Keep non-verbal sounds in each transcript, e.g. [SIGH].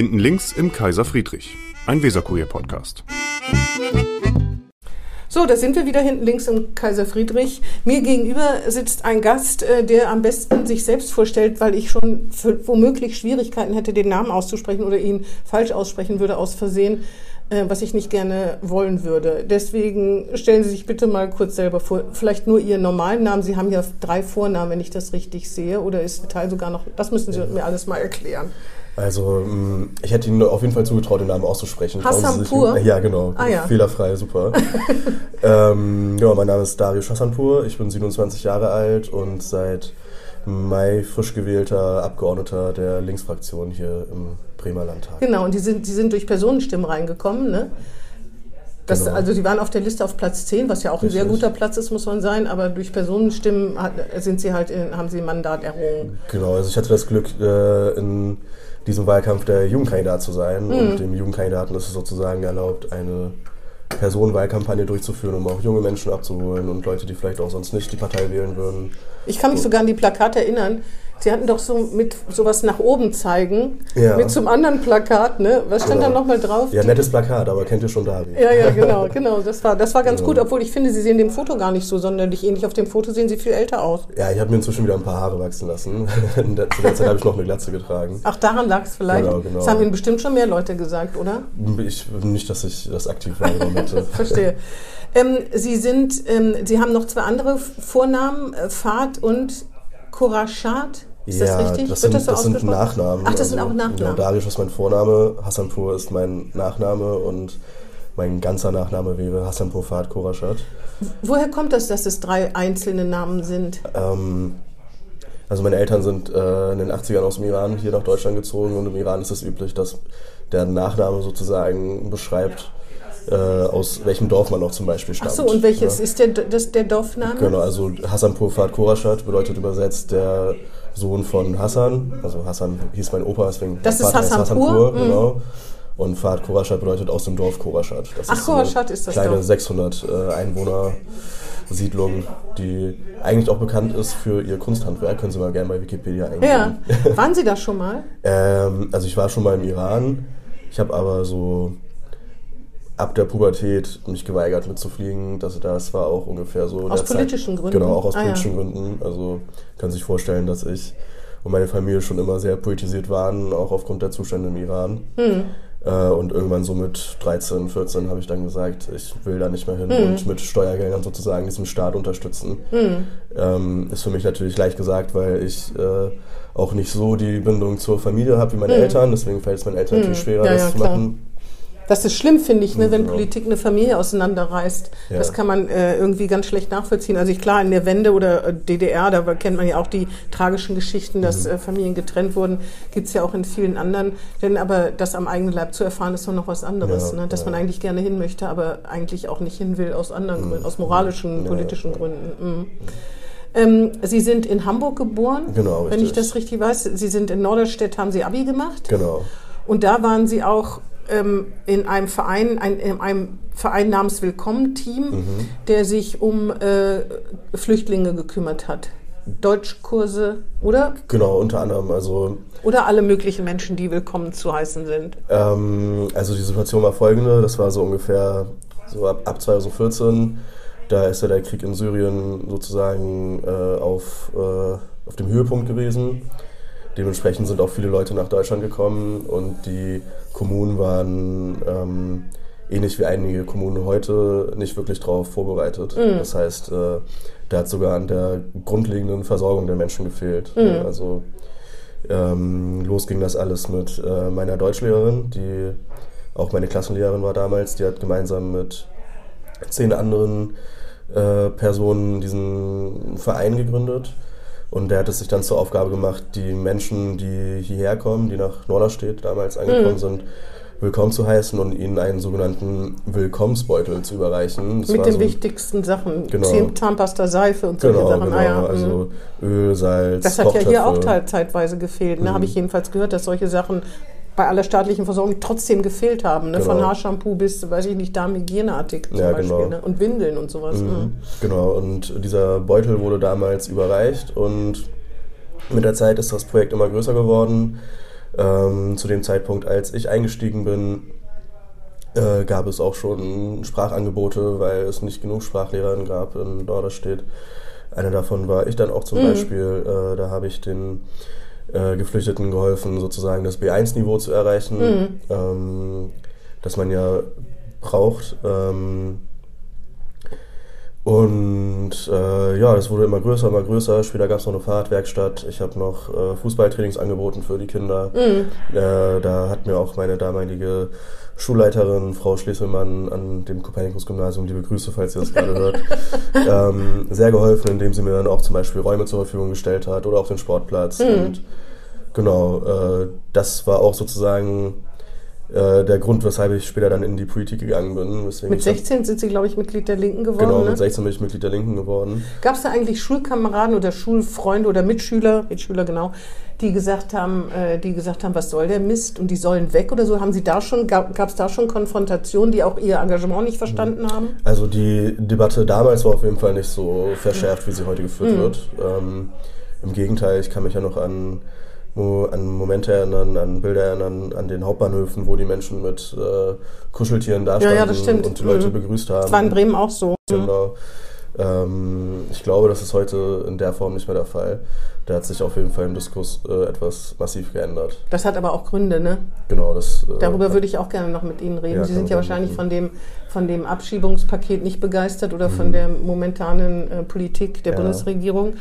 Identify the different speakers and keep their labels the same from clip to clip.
Speaker 1: Hinten links im Kaiser Friedrich, ein Weserkurier-Podcast.
Speaker 2: So, da sind wir wieder hinten links im Kaiser Friedrich. Mir gegenüber sitzt ein Gast, äh, der am besten sich selbst vorstellt, weil ich schon womöglich Schwierigkeiten hätte, den Namen auszusprechen oder ihn falsch aussprechen würde aus Versehen, äh, was ich nicht gerne wollen würde. Deswegen stellen Sie sich bitte mal kurz selber vor. Vielleicht nur Ihren normalen Namen. Sie haben ja drei Vornamen, wenn ich das richtig sehe. Oder ist der Teil sogar noch, das müssen Sie mir alles mal erklären.
Speaker 3: Also, mm, ich hätte Ihnen auf jeden Fall zugetraut, den Namen auszusprechen.
Speaker 2: Hassanpur?
Speaker 3: Ja, genau.
Speaker 2: Ah, ja.
Speaker 3: Fehlerfrei, super. [LAUGHS] ähm, ja, mein Name ist Darius Hassanpur. Ich bin 27 Jahre alt und seit Mai frisch gewählter Abgeordneter der Linksfraktion hier im Bremer Landtag.
Speaker 2: Genau, und die sind, die sind durch Personenstimmen reingekommen, ne? Das, genau. Also die waren auf der Liste auf Platz 10, was ja auch Richtig. ein sehr guter Platz ist, muss man sein, aber durch Personenstimmen hat, sind sie halt in, haben sie ein Mandat errungen.
Speaker 3: Genau, also ich hatte das Glück, äh, in diesem Wahlkampf der Jugendkandidat zu sein. Mhm. Und dem Jugendkandidaten ist es sozusagen erlaubt, eine Personenwahlkampagne durchzuführen, um auch junge Menschen abzuholen und Leute, die vielleicht auch sonst nicht die Partei wählen würden.
Speaker 2: Ich kann mich sogar an die Plakate erinnern, Sie hatten doch so mit sowas nach oben zeigen, ja. mit zum anderen Plakat, ne? Was stand genau. da nochmal drauf?
Speaker 3: Ja, nettes Plakat, aber kennt ihr schon David?
Speaker 2: Ja, ja, genau, [LAUGHS] genau. Das war, das war ganz genau. gut, obwohl ich finde, Sie sehen dem Foto gar nicht so sonderlich ähnlich. Auf dem Foto sehen Sie viel älter aus.
Speaker 3: Ja, ich habe mir inzwischen wieder ein paar Haare wachsen lassen. [LAUGHS] Zu der Zeit habe ich noch eine Glatze getragen.
Speaker 2: Ach, daran lag es vielleicht? Genau, genau. Das haben Ihnen bestimmt schon mehr Leute gesagt, oder?
Speaker 3: Ich, nicht, dass ich das aktiv wahrgenommen hätte. [LAUGHS]
Speaker 2: Verstehe. Ähm, Sie sind, ähm, Sie haben noch zwei andere Vornamen, äh, Fahrt und Kurachat. Ist
Speaker 3: ja,
Speaker 2: das richtig?
Speaker 3: Das sind, das, so das sind Nachnamen.
Speaker 2: Ach, das also, sind auch Nachnamen.
Speaker 3: Darius ist mein Vorname, Hassanpur ist mein Nachname und mein ganzer Nachname wäre Hassanpur Fahd Korashat.
Speaker 2: Woher kommt das, dass es drei einzelne Namen sind?
Speaker 3: Ähm, also meine Eltern sind äh, in den 80ern aus dem Iran hier nach Deutschland gezogen und im Iran ist es üblich, dass der Nachname sozusagen beschreibt, äh, aus welchem Dorf man auch zum Beispiel stammt.
Speaker 2: Ach so, und welches ja. ist der, das, der Dorfname?
Speaker 3: Genau, also Hassanpur Fahd Korashat bedeutet übersetzt der Sohn von Hassan. Also Hassan hieß mein Opa, deswegen
Speaker 2: das ist Hassan, Hassan Pur.
Speaker 3: Mhm. Genau. Und Fahrt Koraschat bedeutet aus dem Dorf Koraschat.
Speaker 2: Das Ach, Koraschat ist das
Speaker 3: kleine
Speaker 2: Dorf.
Speaker 3: 600 äh, Einwohner Siedlung, die eigentlich auch bekannt ist für ihr Kunsthandwerk. Können Sie mal gerne bei Wikipedia eingeben.
Speaker 2: Ja. [LAUGHS] Waren Sie da schon mal?
Speaker 3: ähm, also ich war schon mal im Iran. Ich habe aber so ab der Pubertät mich geweigert mitzufliegen. Das, das war auch ungefähr so.
Speaker 2: Aus politischen
Speaker 3: Zeit.
Speaker 2: Gründen?
Speaker 3: Genau, auch aus ah, politischen ja. Gründen. Also kann sich vorstellen, dass ich und meine Familie schon immer sehr politisiert waren, auch aufgrund der Zustände im Iran. Hm. Äh, und irgendwann so mit 13, 14 habe ich dann gesagt, ich will da nicht mehr hin hm. und mit Steuergeldern sozusagen diesen Staat unterstützen. Hm. Ähm, ist für mich natürlich leicht gesagt, weil ich äh, auch nicht so die Bindung zur Familie habe wie meine hm. Eltern. Deswegen fällt es meinen Eltern natürlich hm. schwerer, ja, das ja, zu machen.
Speaker 2: Das ist schlimm, finde ich, ne, wenn genau. Politik eine Familie auseinanderreißt. Ja. Das kann man äh, irgendwie ganz schlecht nachvollziehen. Also ich, klar, in der Wende oder äh, DDR, da kennt man ja auch die tragischen Geschichten, dass mhm. äh, Familien getrennt wurden. Gibt's ja auch in vielen anderen. Denn aber das am eigenen Leib zu erfahren, ist doch noch was anderes. Ja, ne? Dass ja. man eigentlich gerne hin möchte, aber eigentlich auch nicht hin will aus anderen mhm. Gründen, aus moralischen, politischen Gründen. Mhm. Ähm, Sie sind in Hamburg geboren,
Speaker 3: genau,
Speaker 2: wenn ich das richtig weiß. Sie sind in Norderstedt, haben Sie Abi gemacht.
Speaker 3: Genau.
Speaker 2: Und da waren Sie auch ähm, in einem Verein, ein, in einem Verein namens Willkommen-Team, mhm. der sich um äh, Flüchtlinge gekümmert hat. Deutschkurse, oder?
Speaker 3: Genau, unter anderem. Also
Speaker 2: oder alle möglichen Menschen, die willkommen zu heißen sind?
Speaker 3: Ähm, also die Situation war folgende, das war so ungefähr so ab, ab 2014. Da ist ja der Krieg in Syrien sozusagen äh, auf, äh, auf dem Höhepunkt gewesen. Dementsprechend sind auch viele Leute nach Deutschland gekommen und die Kommunen waren ähm, ähnlich wie einige Kommunen heute nicht wirklich darauf vorbereitet. Mhm. Das heißt, äh, da hat sogar an der grundlegenden Versorgung der Menschen gefehlt. Mhm. Also ähm, los ging das alles mit äh, meiner Deutschlehrerin, die auch meine Klassenlehrerin war damals. Die hat gemeinsam mit zehn anderen äh, Personen diesen Verein gegründet. Und der hat es sich dann zur Aufgabe gemacht, die Menschen, die hierher kommen, die nach Norderstedt damals angekommen mhm. sind, willkommen zu heißen und ihnen einen sogenannten Willkommensbeutel zu überreichen.
Speaker 2: Das Mit den so, wichtigsten Sachen. Genau. Zahnpasta, Seife und solche
Speaker 3: genau,
Speaker 2: Sachen.
Speaker 3: Genau, ah, ja. also mhm. Öl, Salz,
Speaker 2: Das hat ja hier auch zeitweise gefehlt. Ne? Mhm. Habe ich jedenfalls gehört, dass solche Sachen bei aller staatlichen Versorgung trotzdem gefehlt haben. Ne? Genau. Von Haarshampoo bis, weiß ich nicht, Darmhygieneartikel zum ja, Beispiel. Genau. Ne? Und Windeln und sowas. Mhm.
Speaker 3: Mhm. Genau, und dieser Beutel wurde damals überreicht und mit der Zeit ist das Projekt immer größer geworden. Ähm, zu dem Zeitpunkt, als ich eingestiegen bin, äh, gab es auch schon Sprachangebote, weil es nicht genug Sprachlehrer gab in Norderstedt. Einer davon war ich dann auch zum mhm. Beispiel. Äh, da habe ich den äh, Geflüchteten geholfen, sozusagen das B1-Niveau zu erreichen, mhm. ähm, das man ja braucht. Ähm, und äh, ja, das wurde immer größer, immer größer. Später gab es noch eine Fahrradwerkstatt. Ich habe noch äh, Fußballtrainings angeboten für die Kinder. Mhm. Äh, da hat mir auch meine damalige Schulleiterin, Frau Schlesselmann an dem Kopernikus-Gymnasium, liebe Grüße, falls ihr das gerade hört, [LAUGHS] ähm, sehr geholfen, indem sie mir dann auch zum Beispiel Räume zur Verfügung gestellt hat oder auch den Sportplatz. Mhm. Und genau, äh, das war auch sozusagen äh, der Grund, weshalb ich später dann in die Politik gegangen bin.
Speaker 2: mit 16 sind Sie, glaube ich, Mitglied der Linken geworden.
Speaker 3: Genau, mit 16 bin ich Mitglied der Linken geworden.
Speaker 2: Gab es da eigentlich Schulkameraden oder Schulfreunde oder Mitschüler, Mitschüler genau, die gesagt haben, äh, die gesagt haben, was soll der Mist und die sollen weg oder so? Haben Sie da schon, gab es da schon Konfrontationen, die auch Ihr Engagement nicht verstanden haben?
Speaker 3: Also die Debatte damals war auf jeden Fall nicht so verschärft, wie sie heute geführt mhm. wird. Ähm, Im Gegenteil, ich kann mich ja noch an an Momente erinnern, an Bilder erinnern, an den Hauptbahnhöfen, wo die Menschen mit äh, Kuscheltieren da standen
Speaker 2: ja, ja,
Speaker 3: und die Leute mhm. begrüßt haben.
Speaker 2: Das war in Bremen auch so.
Speaker 3: Genau. Ähm, ich glaube, das ist heute in der Form nicht mehr der Fall. Da hat sich auf jeden Fall im Diskurs äh, etwas massiv geändert.
Speaker 2: Das hat aber auch Gründe, ne?
Speaker 3: Genau, das.
Speaker 2: Äh, Darüber würde ich auch gerne noch mit Ihnen reden. Ja, Sie sind ja wahrscheinlich von dem, von dem Abschiebungspaket nicht begeistert oder mhm. von der momentanen äh, Politik der. Bundesregierung.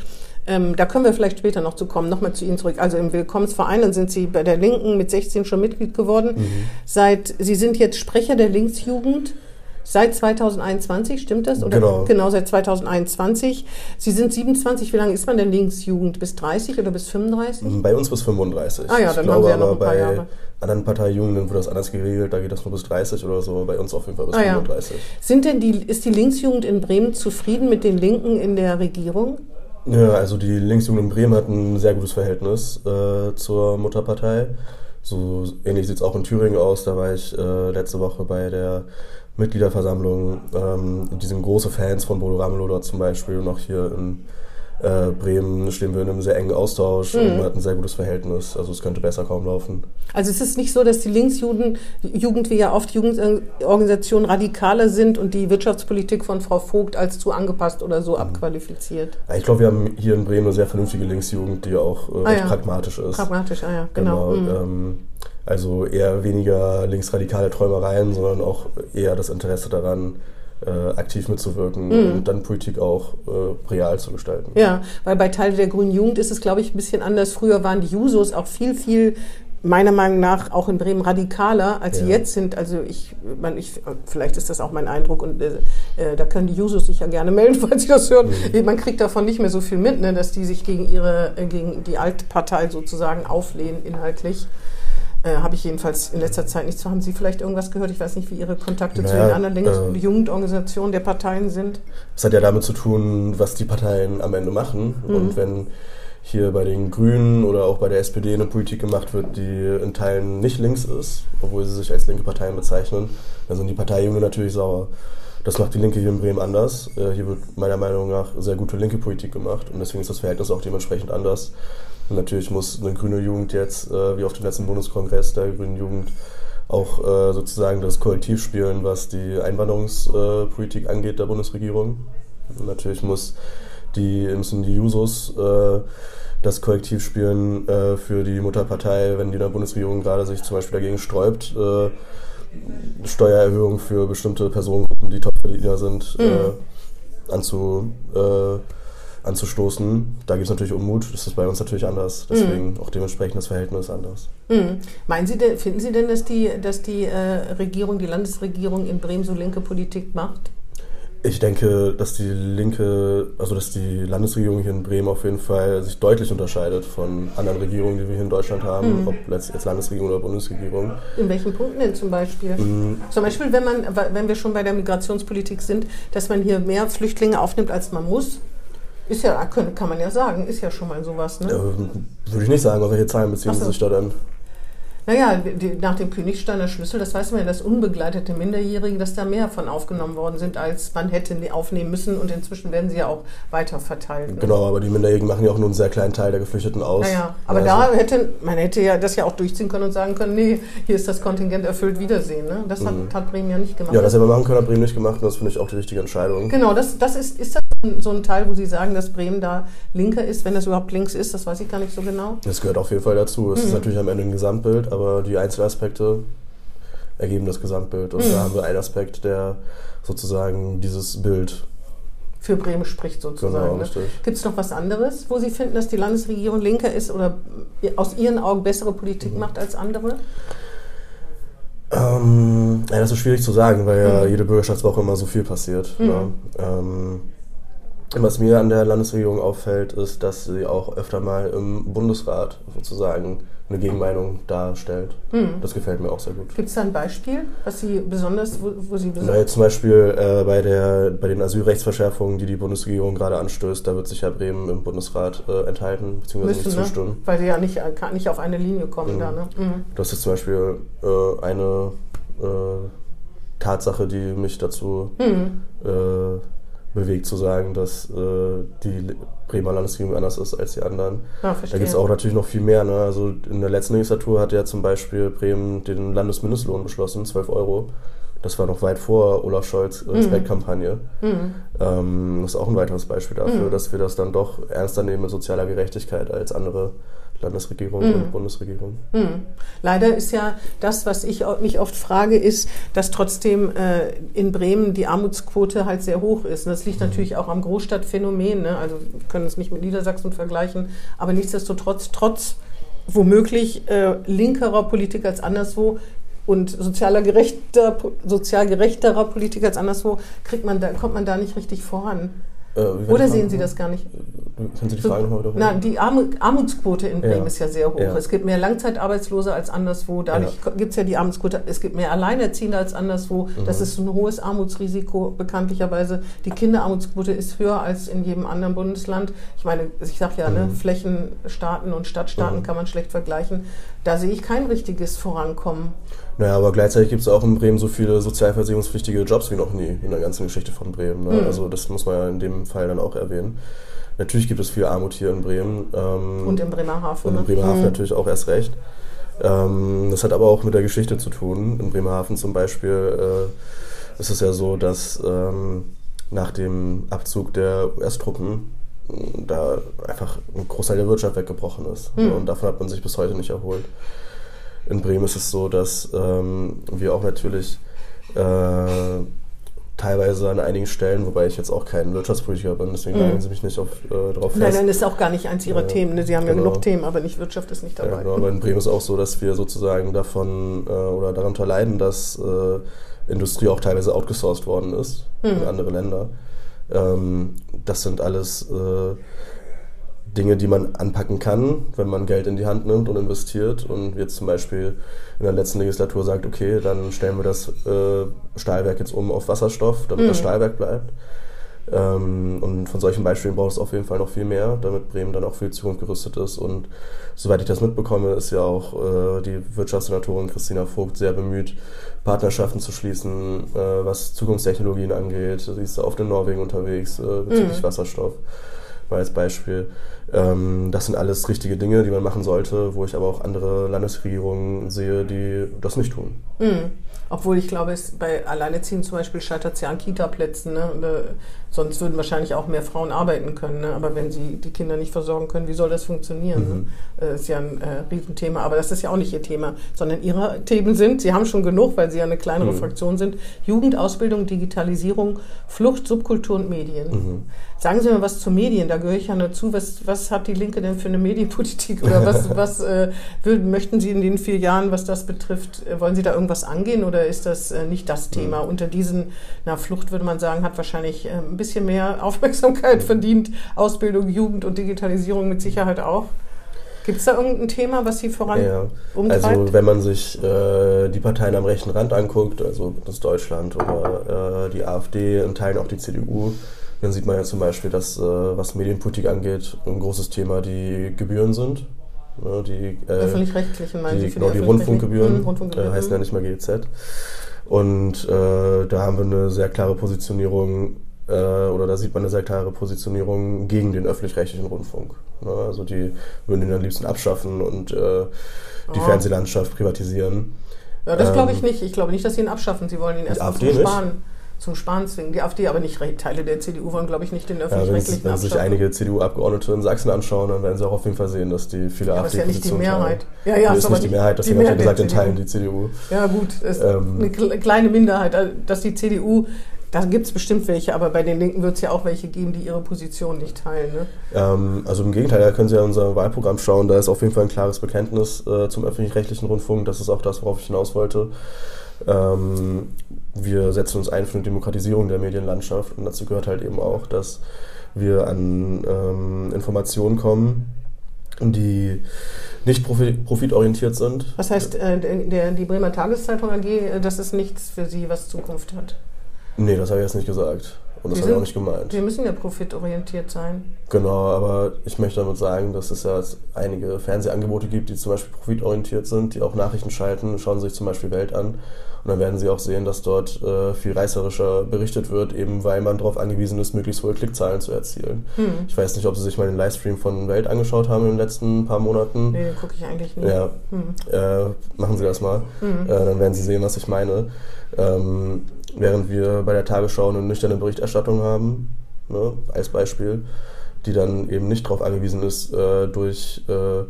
Speaker 2: Ähm, da können wir vielleicht später noch zu kommen. Nochmal zu Ihnen zurück. Also im Willkommensverein, dann sind Sie bei der Linken mit 16 schon Mitglied geworden. Mhm. Seit, Sie sind jetzt Sprecher der Linksjugend. Seit 2021, stimmt das?
Speaker 3: Oder? Genau.
Speaker 2: Genau, seit 2021. Sie sind 27, wie lange ist man denn Linksjugend? Bis 30 oder bis 35?
Speaker 3: Bei uns bis 35.
Speaker 2: Ah ja, dann ich haben Sie ja noch ein paar Jahre.
Speaker 3: Bei anderen Parteijugenden wird das anders geregelt, da geht das nur bis 30 oder so, bei uns auf jeden Fall bis ah, 35. Ja.
Speaker 2: Sind denn die, ist die Linksjugend in Bremen zufrieden mit den Linken in der Regierung?
Speaker 3: Ja, also die Linksjugend in Bremen hat ein sehr gutes Verhältnis äh, zur Mutterpartei. So ähnlich sieht es auch in Thüringen aus. Da war ich äh, letzte Woche bei der Mitgliederversammlung. Ähm, die sind große Fans von Bodo Ramelow dort zum Beispiel und auch hier in äh, Bremen stehen wir in einem sehr engen Austausch mhm. und man hat ein sehr gutes Verhältnis. Also es könnte besser kaum laufen.
Speaker 2: Also es ist nicht so, dass die Linksjugend, Jugend wie ja oft Jugendorganisationen radikaler sind und die Wirtschaftspolitik von Frau Vogt als zu angepasst oder so mhm. abqualifiziert.
Speaker 3: Ja, ich glaube, wir haben hier in Bremen eine sehr vernünftige Linksjugend, die auch äh, ah, ja. pragmatisch ist.
Speaker 2: Pragmatisch, ah ja, genau.
Speaker 3: genau mhm. ähm, also eher weniger linksradikale Träumereien, sondern auch eher das Interesse daran, äh, aktiv mitzuwirken mhm. und dann Politik auch äh, real zu gestalten.
Speaker 2: Ja, weil bei Teil der Grünen Jugend ist es, glaube ich, ein bisschen anders. Früher waren die Jusos auch viel, viel meiner Meinung nach auch in Bremen radikaler, als ja. sie jetzt sind. Also ich, man, ich, vielleicht ist das auch mein Eindruck und äh, äh da können die Jusos sich ja gerne melden, [LAUGHS] falls sie das hören. Mhm. Man kriegt davon nicht mehr so viel mit, ne, dass die sich gegen ihre, äh, gegen die Altpartei sozusagen auflehnen inhaltlich. Äh, Habe ich jedenfalls in letzter Zeit nicht so. Haben Sie vielleicht irgendwas gehört? Ich weiß nicht, wie Ihre Kontakte naja, zu den anderen Links äh, Jugendorganisationen der Parteien sind.
Speaker 3: Es hat ja damit zu tun, was die Parteien am Ende machen. Mhm. Und wenn hier bei den Grünen oder auch bei der SPD eine Politik gemacht wird, die in Teilen nicht links ist, obwohl sie sich als linke Parteien bezeichnen, dann sind die Parteijunge natürlich sauer. Das macht die Linke hier in Bremen anders. Äh, hier wird meiner Meinung nach sehr gute linke Politik gemacht und deswegen ist das Verhältnis auch dementsprechend anders. Und natürlich muss eine grüne Jugend jetzt, äh, wie auf dem letzten Bundeskongress der grünen Jugend, auch äh, sozusagen das Kollektiv spielen, was die Einwanderungspolitik äh, angeht der Bundesregierung. Und natürlich muss die, müssen die Jusos äh, das Kollektiv spielen äh, für die Mutterpartei, wenn die in der Bundesregierung gerade sich zum Beispiel dagegen sträubt, Steuererhöhungen für bestimmte Personengruppen, die Topverdiener sind, mhm. anzu anzustoßen. Da gibt es natürlich Unmut. Das ist bei uns natürlich anders. Deswegen mhm. auch dementsprechend das Verhältnis anders.
Speaker 2: Mhm. Meinen Sie denn, finden Sie denn, dass die, dass die äh, Regierung, die Landesregierung in Bremen so linke Politik macht?
Speaker 3: Ich denke, dass die linke, also dass die Landesregierung hier in Bremen auf jeden Fall sich deutlich unterscheidet von anderen Regierungen, die wir hier in Deutschland haben, mhm. ob jetzt Landesregierung oder Bundesregierung.
Speaker 2: In welchen Punkten denn zum Beispiel? Mhm. Zum Beispiel, wenn man, wenn wir schon bei der Migrationspolitik sind, dass man hier mehr Flüchtlinge aufnimmt, als man muss. Ist ja, kann man ja sagen, ist ja schon mal sowas, ne?
Speaker 3: Ja, würde ich nicht sagen, auf welche Zahlen beziehen Sie sich da denn?
Speaker 2: Naja, die, nach dem Königsteiner Schlüssel, das weiß man ja, dass unbegleitete Minderjährige, dass da mehr von aufgenommen worden sind, als man hätte aufnehmen müssen. Und inzwischen werden sie ja auch weiter verteilt.
Speaker 3: Ne? Genau, aber die Minderjährigen machen ja auch nur einen sehr kleinen Teil der Geflüchteten aus.
Speaker 2: Naja, aber also. da hätte, man hätte ja das ja auch durchziehen können und sagen können, nee, hier ist das Kontingent erfüllt, Wiedersehen. Ne? Das hat, mhm. hat, Bremen ja nicht gemacht.
Speaker 3: Ja, das hätte man machen können, hat Bremen nicht gemacht und das finde ich auch die richtige Entscheidung.
Speaker 2: Genau, das, das ist, ist das so ein Teil, wo Sie sagen, dass Bremen da linker ist, wenn das überhaupt links ist, das weiß ich gar nicht so genau.
Speaker 3: Das gehört auf jeden Fall dazu. Es mhm. ist natürlich am Ende ein Gesamtbild, aber die Einzelaspekte ergeben das Gesamtbild. Und mhm. da haben wir einen Aspekt, der sozusagen dieses Bild
Speaker 2: für Bremen spricht sozusagen. Genau, ne? Gibt es noch was anderes, wo Sie finden, dass die Landesregierung linker ist oder aus Ihren Augen bessere Politik mhm. macht als andere?
Speaker 3: Ähm, ja, das ist schwierig zu sagen, weil ja mhm. jede Bürgerschaftswoche immer so viel passiert. Mhm. Ne? Ähm, was mir an der Landesregierung auffällt, ist, dass sie auch öfter mal im Bundesrat sozusagen eine Gegenmeinung darstellt. Hm. Das gefällt mir auch sehr gut.
Speaker 2: Gibt es da ein Beispiel, was Sie besonders, wo, wo Sie
Speaker 3: besonders... Na, zum Beispiel äh, bei, der, bei den Asylrechtsverschärfungen, die die Bundesregierung gerade anstößt, da wird sich ja Bremen im Bundesrat äh, enthalten, beziehungsweise Müssen, nicht ne? zustimmen.
Speaker 2: Weil die ja nicht, nicht auf eine Linie kommen mhm. da. Ne? Mhm.
Speaker 3: Das ist zum Beispiel äh, eine äh, Tatsache, die mich dazu mhm. Äh, bewegt zu sagen, dass äh, die Bremer Landesregierung anders ist als die anderen. Ja, da gibt es auch natürlich noch viel mehr. Ne? Also in der letzten Legislatur hat ja zum Beispiel Bremen den Landesmindestlohn beschlossen, 12 Euro. Das war noch weit vor Olaf Scholz äh, Respektkampagne. Mhm. Ähm, das ist auch ein weiteres Beispiel dafür, mhm. dass wir das dann doch ernster nehmen mit sozialer Gerechtigkeit als andere Landesregierung mhm. und Bundesregierung.
Speaker 2: Mhm. Leider ist ja das, was ich mich oft frage, ist, dass trotzdem äh, in Bremen die Armutsquote halt sehr hoch ist. Und das liegt mhm. natürlich auch am Großstadtphänomen. Ne? Also wir können es nicht mit Niedersachsen vergleichen, aber nichtsdestotrotz, trotz womöglich äh, linkerer Politik als anderswo, und sozialer gerechter, sozial gerechterer Politik als anderswo, kriegt man da, kommt man da nicht richtig voran. Äh, Oder sehen Sie das gar nicht?
Speaker 3: Können Sie die Frage nochmal wiederholen?
Speaker 2: Nein, die Armutsquote in Bremen ja. ist ja sehr hoch. Ja. Es gibt mehr Langzeitarbeitslose als anderswo. Dadurch ja. gibt es ja die Armutsquote. Es gibt mehr Alleinerziehende als anderswo. Mhm. Das ist ein hohes Armutsrisiko bekanntlicherweise. Die Kinderarmutsquote ist höher als in jedem anderen Bundesland. Ich meine, ich sage ja, ne, mhm. ne, Flächenstaaten und Stadtstaaten mhm. kann man schlecht vergleichen. Da sehe ich kein richtiges Vorankommen.
Speaker 3: Naja, aber gleichzeitig gibt es auch in Bremen so viele sozialversicherungspflichtige Jobs wie noch nie in der ganzen Geschichte von Bremen. Ne? Mhm. Also das muss man ja in dem Fall dann auch erwähnen. Natürlich gibt es viel Armut hier in Bremen.
Speaker 2: Ähm, und in Bremerhaven.
Speaker 3: Und in ne? Bremerhaven mhm. natürlich auch erst recht. Ähm, das hat aber auch mit der Geschichte zu tun. In Bremerhaven zum Beispiel äh, ist es ja so, dass ähm, nach dem Abzug der US-Truppen da einfach ein Großteil der Wirtschaft weggebrochen ist. Mhm. Und davon hat man sich bis heute nicht erholt. In Bremen ist es so, dass ähm, wir auch natürlich äh, teilweise an einigen Stellen, wobei ich jetzt auch kein Wirtschaftspolitiker bin, deswegen mhm. Sie mich nicht auf, äh, darauf
Speaker 2: fest. Nein, nein, das ist auch gar nicht eins Ihrer äh, Themen. Ne? Sie haben genau. ja genug Themen, aber nicht Wirtschaft ist nicht dabei. Ja,
Speaker 3: genau, aber in Bremen ist auch so, dass wir sozusagen davon äh, oder darunter leiden, dass äh, Industrie auch teilweise outgesourced worden ist mhm. in andere Länder. Ähm, das sind alles äh, Dinge, die man anpacken kann, wenn man Geld in die Hand nimmt und investiert und jetzt zum Beispiel in der letzten Legislatur sagt, okay, dann stellen wir das äh, Stahlwerk jetzt um auf Wasserstoff, damit mhm. das Stahlwerk bleibt. Ähm, und von solchen Beispielen braucht es auf jeden Fall noch viel mehr, damit Bremen dann auch für die Zukunft gerüstet ist. Und soweit ich das mitbekomme, ist ja auch äh, die Wirtschaftssenatorin Christina Vogt sehr bemüht, Partnerschaften zu schließen, äh, was Zukunftstechnologien angeht. Sie ist oft in Norwegen unterwegs äh, bezüglich mhm. Wasserstoff mal als Beispiel. Ähm, das sind alles richtige Dinge, die man machen sollte, wo ich aber auch andere Landesregierungen sehe, die das nicht tun.
Speaker 2: Mhm. Obwohl ich glaube, es bei Alleinerziehenden zum Beispiel scheitert es ja an Kita-Plätzen. Ne? Sonst würden wahrscheinlich auch mehr Frauen arbeiten können. Ne? Aber wenn sie die Kinder nicht versorgen können, wie soll das funktionieren? Ne? Mhm. Ne? Das ist ja ein äh, Riesenthema. Aber das ist ja auch nicht ihr Thema, sondern ihre Themen sind, sie haben schon genug, weil sie ja eine kleinere mhm. Fraktion sind, Jugend, Ausbildung, Digitalisierung, Flucht, Subkultur und Medien. Mhm. Sagen Sie mir was zu Medien, da gehöre ich ja dazu. Was, was hat die Linke denn für eine Medienpolitik? Oder was, [LAUGHS] was äh, will, möchten Sie in den vier Jahren, was das betrifft, äh, wollen Sie da irgendwas angehen oder ist das äh, nicht das Thema? Mhm. Unter diesen, na, Flucht würde man sagen, hat wahrscheinlich äh, ein bisschen mehr [LAUGHS] Aufmerksamkeit verdient. Ausbildung, Jugend und Digitalisierung mit Sicherheit auch. Gibt es da irgendein Thema, was Sie voran ja,
Speaker 3: umtreibt? Also wenn man sich äh, die Parteien am rechten Rand anguckt, also das Deutschland oder äh, die AfD, in Teilen auch die CDU, dann sieht man ja zum Beispiel, dass äh, was Medienpolitik angeht, ein großes Thema die Gebühren sind. Ne, die,
Speaker 2: äh, Öffentlich-rechtlichen
Speaker 3: meinen die, Sie für genau, die, die Rundfunkgebühren, Rundfunkgebühren. Äh, heißen ja nicht mehr GEZ. Und äh, da haben wir eine sehr klare Positionierung äh, oder da sieht man eine sehr klare Positionierung gegen den öffentlich-rechtlichen Rundfunk. Ne? Also die würden ihn am liebsten abschaffen und äh, die oh. Fernsehlandschaft privatisieren.
Speaker 2: Ja, das ähm, glaube ich nicht. Ich glaube nicht, dass sie ihn abschaffen. Sie wollen ihn erstmal Sparen zum Sparen zwingen. Die AfD, aber nicht Teile der CDU wollen, glaube ich, nicht den öffentlich-rechtlichen
Speaker 3: ja, Wenn sich einige CDU-Abgeordnete in Sachsen anschauen, dann werden sie auch auf jeden Fall sehen, dass die viele
Speaker 2: ja,
Speaker 3: AfD
Speaker 2: Das ist ja nicht die Mehrheit.
Speaker 3: Ja, ja, das ist nicht die Mehrheit, das haben ja gesagt, in Teilen die CDU.
Speaker 2: Ja gut, ist ähm, eine kleine Minderheit, also, dass die CDU da gibt es bestimmt welche, aber bei den Linken wird es ja auch welche geben, die ihre Position nicht teilen. Ne?
Speaker 3: Ähm, also im Gegenteil, da können Sie ja unser Wahlprogramm schauen. Da ist auf jeden Fall ein klares Bekenntnis äh, zum öffentlich-rechtlichen Rundfunk. Das ist auch das, worauf ich hinaus wollte. Ähm, wir setzen uns ein für eine Demokratisierung der Medienlandschaft und dazu gehört halt eben auch, dass wir an ähm, Informationen kommen, die nicht profitorientiert sind.
Speaker 2: Was heißt, äh, der, die Bremer Tageszeitung AG, äh, das ist nichts für Sie, was Zukunft hat?
Speaker 3: Nee, das habe ich jetzt nicht gesagt. Und das habe ich auch nicht gemeint.
Speaker 2: Wir müssen ja profitorientiert sein.
Speaker 3: Genau, aber ich möchte damit sagen, dass es ja einige Fernsehangebote gibt, die zum Beispiel profitorientiert sind, die auch Nachrichten schalten, schauen sich zum Beispiel Welt an. Und dann werden sie auch sehen, dass dort äh, viel reißerischer berichtet wird, eben weil man darauf angewiesen ist, möglichst hohe Klickzahlen zu erzielen. Hm. Ich weiß nicht, ob Sie sich mal den Livestream von Welt angeschaut haben in den letzten paar Monaten.
Speaker 2: Nee, gucke ich eigentlich nicht.
Speaker 3: Ja, hm. äh, machen Sie das mal. Hm. Äh, dann werden Sie sehen, was ich meine. Ähm, während wir bei der Tagesschau eine nüchterne Berichterstattung haben, ne, als Beispiel, die dann eben nicht darauf angewiesen ist, äh, durch äh,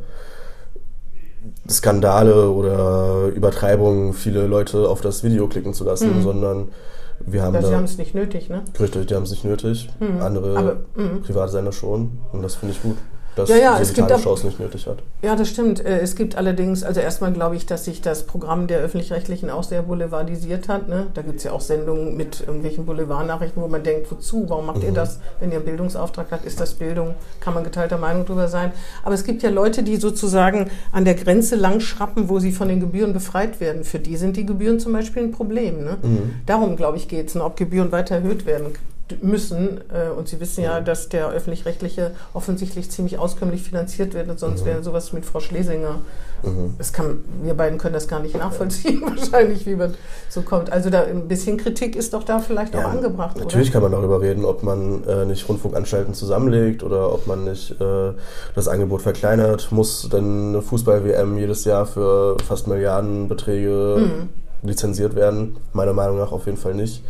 Speaker 3: Skandale oder Übertreibungen viele Leute auf das Video klicken zu lassen, mhm. sondern wir haben.
Speaker 2: Ja,
Speaker 3: da,
Speaker 2: sie haben es nicht nötig, ne?
Speaker 3: Richtig, die haben es nicht nötig. Mhm. Andere Aber, mhm. private Sender schon. Und das finde ich gut dass
Speaker 2: ja, ja, es gibt
Speaker 3: Tagesschau nicht nötig hat.
Speaker 2: Ja, das stimmt. Äh, es gibt allerdings, also erstmal glaube ich, dass sich das Programm der Öffentlich-Rechtlichen auch sehr boulevardisiert hat. Ne? Da gibt es ja auch Sendungen mit irgendwelchen Boulevardnachrichten, wo man denkt, wozu, warum macht mhm. ihr das? Wenn ihr einen Bildungsauftrag habt, ist das Bildung, kann man geteilter Meinung drüber sein. Aber es gibt ja Leute, die sozusagen an der Grenze langschrappen, wo sie von den Gebühren befreit werden. Für die sind die Gebühren zum Beispiel ein Problem. Ne? Mhm. Darum, glaube ich, geht es, ob Gebühren weiter erhöht werden müssen. Äh, und Sie wissen ja, dass der öffentlich-rechtliche offensichtlich ziemlich auskömmlich finanziert wird. Sonst mhm. wäre sowas mit Frau Schlesinger. Mhm. Das kann, wir beiden können das gar nicht nachvollziehen, [LAUGHS] wahrscheinlich, wie man so kommt. Also da ein bisschen Kritik ist doch da vielleicht ja, auch angebracht.
Speaker 3: Natürlich
Speaker 2: oder?
Speaker 3: kann man darüber reden, ob man äh, nicht Rundfunkanstalten zusammenlegt oder ob man nicht äh, das Angebot verkleinert. Muss dann eine Fußball-WM jedes Jahr für fast Milliardenbeträge mhm. lizenziert werden? Meiner Meinung nach auf jeden Fall nicht.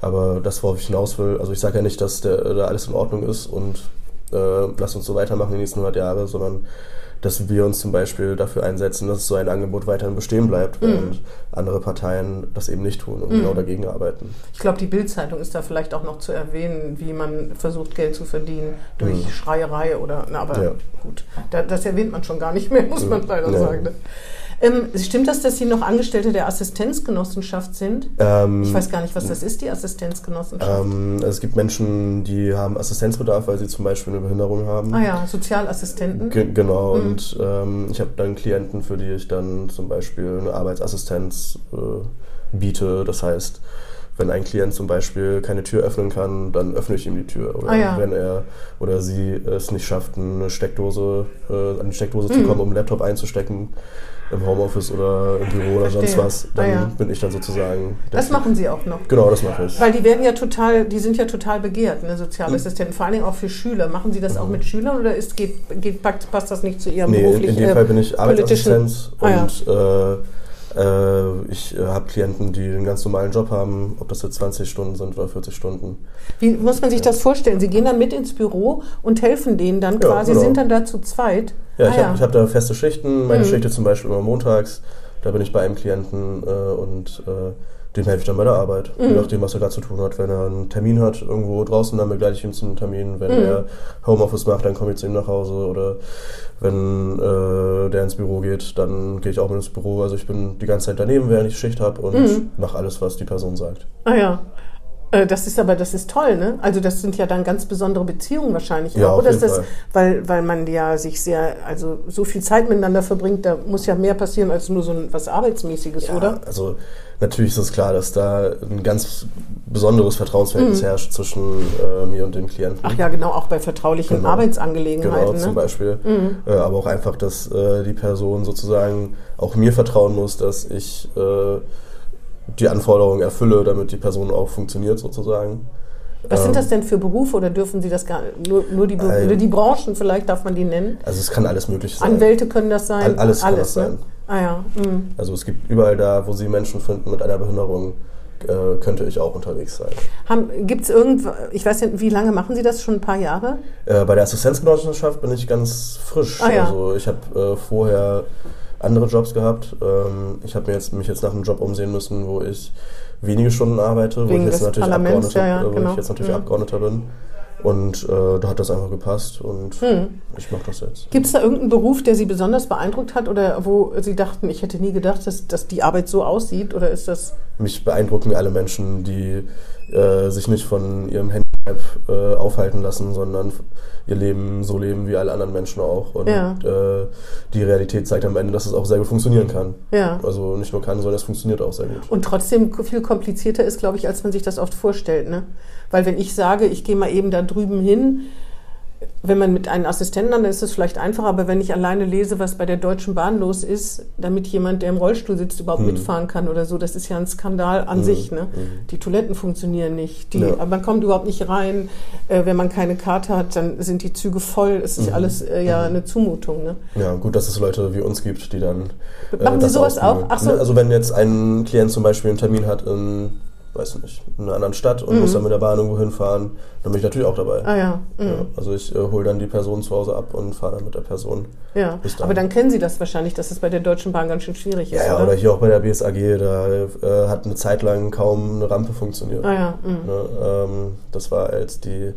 Speaker 3: Aber das, worauf ich hinaus will, also ich sage ja nicht, dass der, da alles in Ordnung ist und äh, lass uns so weitermachen die nächsten 100 Jahre, sondern dass wir uns zum Beispiel dafür einsetzen, dass so ein Angebot weiterhin bestehen bleibt, während mhm. andere Parteien das eben nicht tun und mhm. genau dagegen arbeiten.
Speaker 2: Ich glaube, die Bildzeitung ist da vielleicht auch noch zu erwähnen, wie man versucht, Geld zu verdienen durch mhm. Schreierei oder, na, aber ja. gut, da, das erwähnt man schon gar nicht mehr, [LAUGHS] muss man mhm. leider ja. sagen. Ne? Ähm, stimmt das, dass Sie noch Angestellte der Assistenzgenossenschaft sind? Ähm, ich weiß gar nicht, was das ist, die Assistenzgenossenschaft.
Speaker 3: Ähm, es gibt Menschen, die haben Assistenzbedarf, weil sie zum Beispiel eine Behinderung haben.
Speaker 2: Ah ja, Sozialassistenten.
Speaker 3: G genau, mhm. und ähm, ich habe dann Klienten, für die ich dann zum Beispiel eine Arbeitsassistenz äh, biete. Das heißt, wenn ein Klient zum Beispiel keine Tür öffnen kann, dann öffne ich ihm die Tür. Oder ah, ja. wenn er oder sie es nicht schafft, eine Steckdose, äh, an die Steckdose mhm. zu kommen, um einen Laptop einzustecken, im Homeoffice oder im Büro oder Verstehe. sonst was, dann ah, ja. bin ich dann sozusagen.
Speaker 2: Das machen Sie auch noch.
Speaker 3: Genau, das mache ich.
Speaker 2: Weil die werden ja total, die sind ja total begehrt, ne, Sozialassistenten, mhm. vor allen Dingen auch für Schüler. Machen Sie das mhm. auch mit Schülern oder ist, geht, geht, passt das nicht zu Ihrem nee, beruflichen?
Speaker 3: In dem Fall bin ich Arbeitsassistent ah, und ja. äh, äh, ich äh, habe Klienten, die einen ganz normalen Job haben, ob das jetzt 20 Stunden sind oder 40 Stunden.
Speaker 2: Wie muss man sich das vorstellen? Sie gehen dann mit ins Büro und helfen denen dann quasi, ja, genau. sind dann da zu zweit?
Speaker 3: Ja, ah, ich habe ja. hab da feste Schichten. Meine mhm. Schicht ist zum Beispiel immer montags. Da bin ich bei einem Klienten äh, und äh, dem helfe ich dann bei der Arbeit. Mhm. Je nachdem, was er gerade zu tun hat. Wenn er einen Termin hat irgendwo draußen, dann begleite ich ihn zum Termin. Wenn mhm. er Homeoffice macht, dann komme ich zu ihm nach Hause. Oder wenn äh, der ins Büro geht, dann gehe ich auch mit ins Büro. Also ich bin die ganze Zeit daneben, während ich Schicht habe und mhm. mache alles, was die Person sagt.
Speaker 2: Ah ja. Äh, das ist aber, das ist toll, ne? Also das sind ja dann ganz besondere Beziehungen wahrscheinlich.
Speaker 3: Ja,
Speaker 2: Oder ist das,
Speaker 3: Fall.
Speaker 2: weil, weil man ja sich sehr, also so viel Zeit miteinander verbringt, da muss ja mehr passieren als nur so ein, was Arbeitsmäßiges,
Speaker 3: Ja,
Speaker 2: oder?
Speaker 3: Also natürlich ist es klar, dass da ein ganz besonderes Vertrauensverhältnis herrscht zwischen äh, mir und dem Klienten.
Speaker 2: Mhm. Ach ja, genau, auch bei vertraulichen
Speaker 3: Genau.
Speaker 2: Arbeitsangelegenheiten.
Speaker 3: Genau, zum
Speaker 2: ne?
Speaker 3: Beispiel. Äh, aber auch einfach, dass äh, die Person sozusagen auch mir vertrauen muss, dass ich äh, die Anforderungen erfülle, damit die Person auch funktioniert sozusagen.
Speaker 2: Was
Speaker 3: Ähm,
Speaker 2: sind das denn für Berufe oder dürfen Sie das gar nur, nur die, Be
Speaker 3: Äh,
Speaker 2: oder die Branchen, vielleicht darf man die nennen?
Speaker 3: Also es kann alles möglich sein.
Speaker 2: Anwälte können das sein?
Speaker 3: All- alles kann das
Speaker 2: ne?
Speaker 3: sein.
Speaker 2: Ah ja. mhm.
Speaker 3: Also es gibt überall da, wo Sie Menschen finden mit einer Behinderung, äh, könnte ich auch unterwegs sein.
Speaker 2: Gibt es irgendwo, ich weiß nicht, wie lange machen Sie das? Schon ein paar Jahre?
Speaker 3: Äh, bei der Assistenzgenossenschaft bin ich ganz frisch.
Speaker 2: Ah, ja.
Speaker 3: Also ich habe äh, vorher andere Jobs gehabt. Ähm, ich habe mir jetzt, mich jetzt nach einem Job umsehen müssen, wo ich wenige Stunden arbeite, wo ich jetzt
Speaker 2: ja, ja,
Speaker 3: wo
Speaker 2: genau.
Speaker 3: ich jetzt natürlich
Speaker 2: Mhm.
Speaker 3: Abgeordneter bin. Und äh, da hat das einfach gepasst und
Speaker 2: Hm.
Speaker 3: ich mache das jetzt.
Speaker 2: Gibt es da irgendeinen Beruf, der Sie besonders beeindruckt hat oder wo Sie dachten, ich hätte nie gedacht, dass, dass die Arbeit so aussieht? Oder ist das.
Speaker 3: Mich beeindrucken alle Menschen, die äh, sich nicht von ihrem Handicap äh, aufhalten lassen, sondern ihr Leben so leben wie alle anderen Menschen auch. Und
Speaker 2: Ja.
Speaker 3: äh, die Realität zeigt am Ende, dass es auch sehr gut funktionieren kann.
Speaker 2: Ja.
Speaker 3: Also nicht nur kann, sondern es funktioniert auch sehr gut.
Speaker 2: Und trotzdem viel komplizierter ist, glaube ich, als man sich das oft vorstellt. Ne? Weil wenn ich sage, ich gehe mal eben da drüben hin, wenn man mit einem Assistenten, dann ist es vielleicht einfacher, aber wenn ich alleine lese, was bei der Deutschen Bahn los ist, damit jemand, der im Rollstuhl sitzt, überhaupt
Speaker 3: Hm.
Speaker 2: mitfahren kann oder so, das ist ja ein Skandal an sich. Ne? Die Toiletten funktionieren nicht, die,
Speaker 3: Ja.
Speaker 2: man kommt überhaupt nicht rein. Äh, wenn man keine Karte hat, dann sind die Züge voll. Es ist
Speaker 3: Mhm.
Speaker 2: alles äh, ja eine Zumutung. Ne?
Speaker 3: Ja, gut, dass es Leute wie uns gibt, die dann. äh,
Speaker 2: Machen Sie sowas auch? Ach so.
Speaker 3: Ne, Also, wenn jetzt ein Klient zum Beispiel einen Termin hat in, weiß nicht, in einer anderen Stadt und muss dann mit der Bahn irgendwo hinfahren, dann bin ich natürlich auch dabei.
Speaker 2: Mhm. Ah ja. Mhm.
Speaker 3: Ja, also, ich äh, hole dann die Person zu Hause ab und fahre dann mit der Person.
Speaker 2: Ja,
Speaker 3: dahin.
Speaker 2: aber dann kennen Sie das wahrscheinlich, dass es bei der Deutschen Bahn ganz schön schwierig ist,
Speaker 3: Ja, ja,
Speaker 2: oder?
Speaker 3: oder hier auch bei der BSAG, da äh, hat eine Zeit lang kaum eine Rampe funktioniert.
Speaker 2: Ah ja, mhm.
Speaker 3: Ne, ähm, das war als die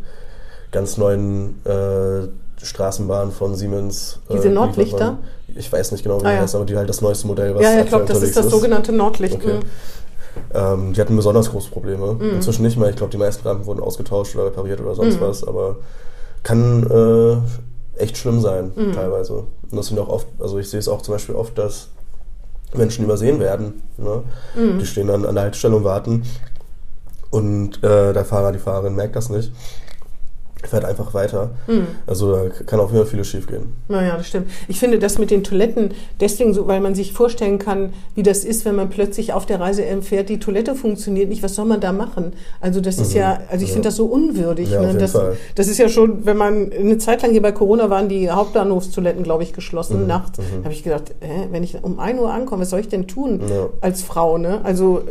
Speaker 3: ganz neuen äh, Straßenbahnen von Siemens. äh,
Speaker 2: Diese
Speaker 3: geliefert
Speaker 2: Nordlichter?
Speaker 3: Ich weiß nicht genau, wie
Speaker 2: Ah,
Speaker 3: die
Speaker 2: ja.
Speaker 3: heißt, aber die halt das neueste Modell, was
Speaker 2: ja, ja, ich glaube, das ist das sogenannte Nordlicht.
Speaker 3: Okay. Ähm, die hatten besonders große Probleme.
Speaker 2: Mhm.
Speaker 3: Inzwischen nicht mehr. Ich glaube, die meisten Rampen wurden ausgetauscht oder repariert oder sonst
Speaker 2: Mhm.
Speaker 3: was. Aber kann äh, echt schlimm sein,
Speaker 2: Mhm.
Speaker 3: teilweise. Und das sind auch oft, also ich sehe es auch zum Beispiel oft, dass Menschen übersehen werden. Ne?
Speaker 2: Mhm.
Speaker 3: Die stehen dann an der Haltestelle und warten. Und äh, der Fahrer, die Fahrerin merkt das nicht. Fährt einfach weiter.
Speaker 2: Mhm.
Speaker 3: Also da kann auch immer vieles schief gehen.
Speaker 2: Naja, das stimmt. Ich finde das mit den Toiletten deswegen so, weil man sich vorstellen kann, wie das ist, wenn man plötzlich auf der Reise fährt, die Toilette funktioniert nicht, was soll man da machen? Also das ist
Speaker 3: Mhm.
Speaker 2: ja, also ich
Speaker 3: Ja.
Speaker 2: finde das so unwürdig.
Speaker 3: Ja,
Speaker 2: ne?
Speaker 3: jeden
Speaker 2: das, das ist ja schon, wenn man eine Zeit lang hier bei Corona waren die Hauptbahnhofstoiletten, glaube ich, geschlossen
Speaker 3: Mhm.
Speaker 2: nachts.
Speaker 3: Mhm.
Speaker 2: Da habe ich gedacht, hä, wenn ich um 1 Uhr ankomme, was soll ich denn tun
Speaker 3: Ja.
Speaker 2: als Frau? Ne? Also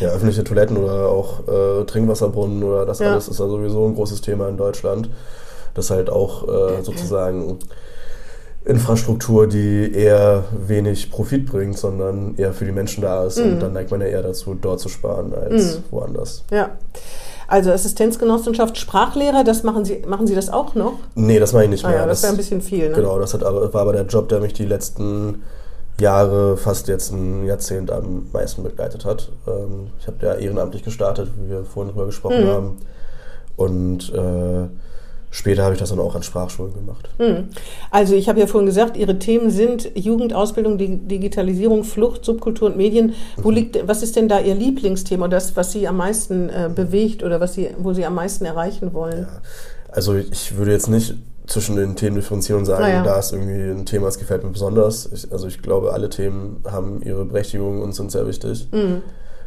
Speaker 3: Ja, öffentliche Toiletten oder auch äh, Trinkwasserbrunnen oder das alles ist ja sowieso ein großes Thema in Deutschland. Das ist halt auch äh, sozusagen Infrastruktur, die eher wenig Profit bringt, sondern eher für die Menschen da ist.
Speaker 2: Mhm.
Speaker 3: Und dann neigt man ja eher dazu, dort zu sparen als woanders.
Speaker 2: ja. Also Assistenzgenossenschaft, Sprachlehrer, das machen Sie, machen Sie das auch noch?
Speaker 3: Nee, das mache ich nicht
Speaker 2: Ah
Speaker 3: mehr.
Speaker 2: ja, das wäre ein bisschen viel. Ne?
Speaker 3: Genau, das hat war aber der Job, der mich die letzten Jahre, fast jetzt ein Jahrzehnt am meisten begleitet hat. Ähm, ich habe ja ehrenamtlich gestartet, wie wir vorhin drüber gesprochen
Speaker 2: Mhm.
Speaker 3: haben. Und äh, später habe ich das dann auch an Sprachschulen gemacht.
Speaker 2: Hm. Also ich habe ja vorhin gesagt, Ihre Themen sind Jugendausbildung, Di- Digitalisierung, Flucht, Subkultur und Medien. Wo
Speaker 3: Mhm.
Speaker 2: liegt, was ist denn da Ihr Lieblingsthema, das, was Sie am meisten äh, bewegt oder was Sie, wo Sie am meisten erreichen wollen?
Speaker 3: Ja. Also ich würde jetzt nicht zwischen den Themen differenzieren und sagen,
Speaker 2: ja.
Speaker 3: da ist irgendwie ein Thema, das gefällt mir besonders. Ich, also ich glaube, alle Themen haben ihre Berechtigung und sind sehr wichtig.
Speaker 2: Mhm.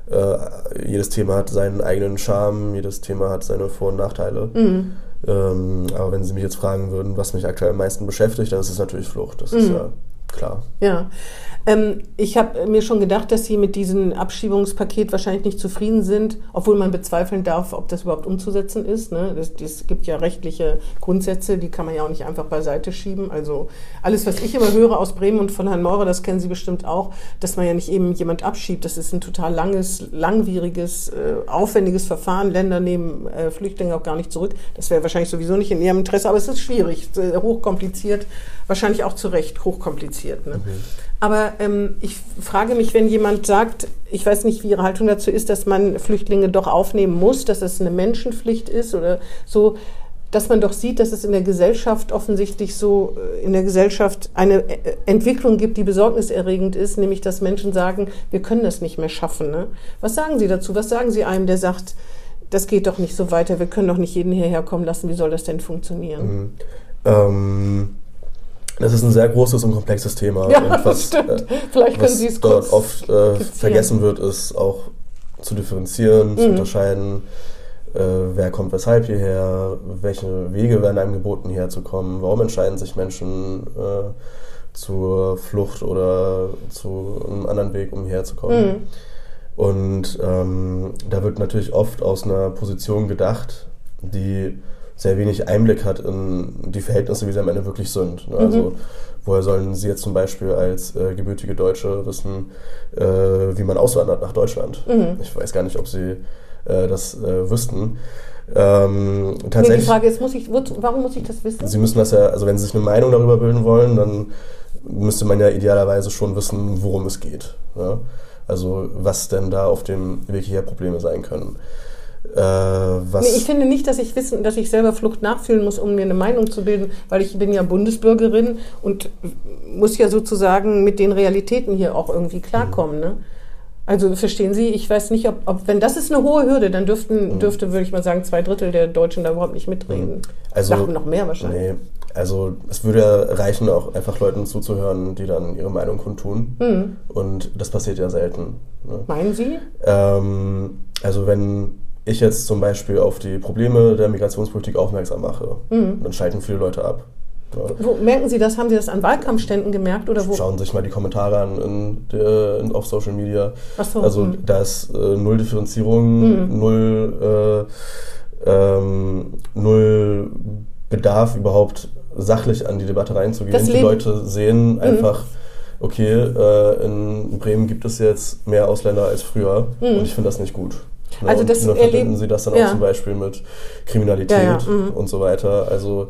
Speaker 3: Äh, jedes Thema hat seinen eigenen Charme, jedes Thema hat seine Vor- und Nachteile.
Speaker 2: Mhm.
Speaker 3: Ähm, aber wenn Sie mich jetzt fragen würden, was mich aktuell am meisten beschäftigt, dann ist es natürlich Flucht. Das ist
Speaker 2: Mhm.
Speaker 3: ja klar.
Speaker 2: Ja, ähm, ich habe mir schon gedacht, dass Sie mit diesem Abschiebungspaket wahrscheinlich nicht zufrieden sind, obwohl man bezweifeln darf, ob das überhaupt umzusetzen ist. Ne? Gibt ja rechtliche Grundsätze, die kann man ja auch nicht einfach beiseite schieben. Also alles, was ich immer höre aus Bremen und von Herrn Meurer, das kennen Sie bestimmt auch, dass man ja nicht eben jemand abschiebt. Das ist ein total langes, langwieriges, äh, aufwendiges Verfahren. Länder nehmen äh, Flüchtlinge auch gar nicht zurück. Das wäre wahrscheinlich sowieso nicht in Ihrem Interesse, aber es ist schwierig, äh, hochkompliziert, wahrscheinlich auch zu Recht hochkompliziert. Kompliziert. Ne? Mhm. Aber ähm, ich frage mich, wenn jemand sagt, ich weiß nicht, wie Ihre Haltung dazu ist, dass man Flüchtlinge doch aufnehmen muss, dass es eine Menschenpflicht ist oder so, dass man doch sieht, dass es in der Gesellschaft offensichtlich so, äh, in der Gesellschaft eine äh, Entwicklung gibt, die besorgniserregend ist, nämlich dass Menschen sagen, wir können das nicht mehr schaffen. Ne? Was sagen Sie dazu? Was sagen Sie einem, der sagt, das geht doch nicht so weiter, wir können doch nicht jeden hierher kommen lassen, wie soll das denn funktionieren?
Speaker 3: Mhm. Ähm, das ist ein sehr großes und komplexes Thema.
Speaker 2: Ja,
Speaker 3: und [LAUGHS]
Speaker 2: was, stimmt. Äh, Vielleicht können Sie es
Speaker 3: dort oft äh, vergessen wird, ist auch zu differenzieren, mhm. zu unterscheiden, äh, wer kommt weshalb hierher, welche Wege werden einem geboten, hierher zu kommen, warum entscheiden sich Menschen äh, zur Flucht oder zu einem anderen Weg, um hierher zu kommen. Mhm. Und ähm, da wird natürlich oft aus einer Position gedacht, die sehr wenig Einblick hat in die Verhältnisse, wie sie am Ende wirklich sind. Ne? Mhm. Also woher sollen Sie jetzt zum Beispiel als äh, gebürtige Deutsche wissen, äh, wie man auswandert nach Deutschland? Mhm. Ich weiß gar nicht, ob Sie äh, das äh, wüssten.
Speaker 2: Ähm, tatsächlich, nee, die Frage ist, muss ich, warum muss ich das wissen?
Speaker 3: Sie müssen das ja, also wenn Sie sich eine Meinung darüber bilden wollen, dann müsste man ja idealerweise schon wissen, worum es geht. Ja? Also was denn da auf dem Weg hierher Probleme sein können.
Speaker 2: Äh, nee, ich finde nicht, dass ich wissen, dass ich selber Flucht nachfühlen muss, um mir eine Meinung zu bilden, weil ich bin ja Bundesbürgerin und muss ja sozusagen mit den Realitäten hier auch irgendwie klarkommen. Ne? Also verstehen Sie, ich weiß nicht, ob, ob, wenn das ist eine hohe Hürde, dann dürften, mhm. dürfte, würde ich mal sagen, zwei Drittel der Deutschen da überhaupt nicht mitreden. Mhm.
Speaker 3: Also Dachten noch mehr wahrscheinlich. Nee, also es würde reichen, auch einfach Leuten zuzuhören, die dann ihre Meinung kundtun. Mhm. Und das passiert ja selten.
Speaker 2: Ne? Meinen Sie?
Speaker 3: Ähm, also wenn ich jetzt zum Beispiel auf die Probleme der Migrationspolitik aufmerksam mache, mhm. dann schalten viele Leute ab.
Speaker 2: Ja. Wo merken Sie das? Haben Sie das an Wahlkampfständen gemerkt oder wo?
Speaker 3: Schauen Sie sich mal die Kommentare an in der, in, auf Social Media. Ach so, also mh. da ist äh, null Differenzierung, mhm. null, äh, ähm, null Bedarf überhaupt sachlich an die Debatte reinzugehen. Die Leute sehen mhm. einfach, okay, äh, in Bremen gibt es jetzt mehr Ausländer als früher mhm. und ich finde das nicht gut. Ja, also das und verbinden sie das dann ja. auch zum Beispiel mit Kriminalität ja, mhm. und so weiter. Also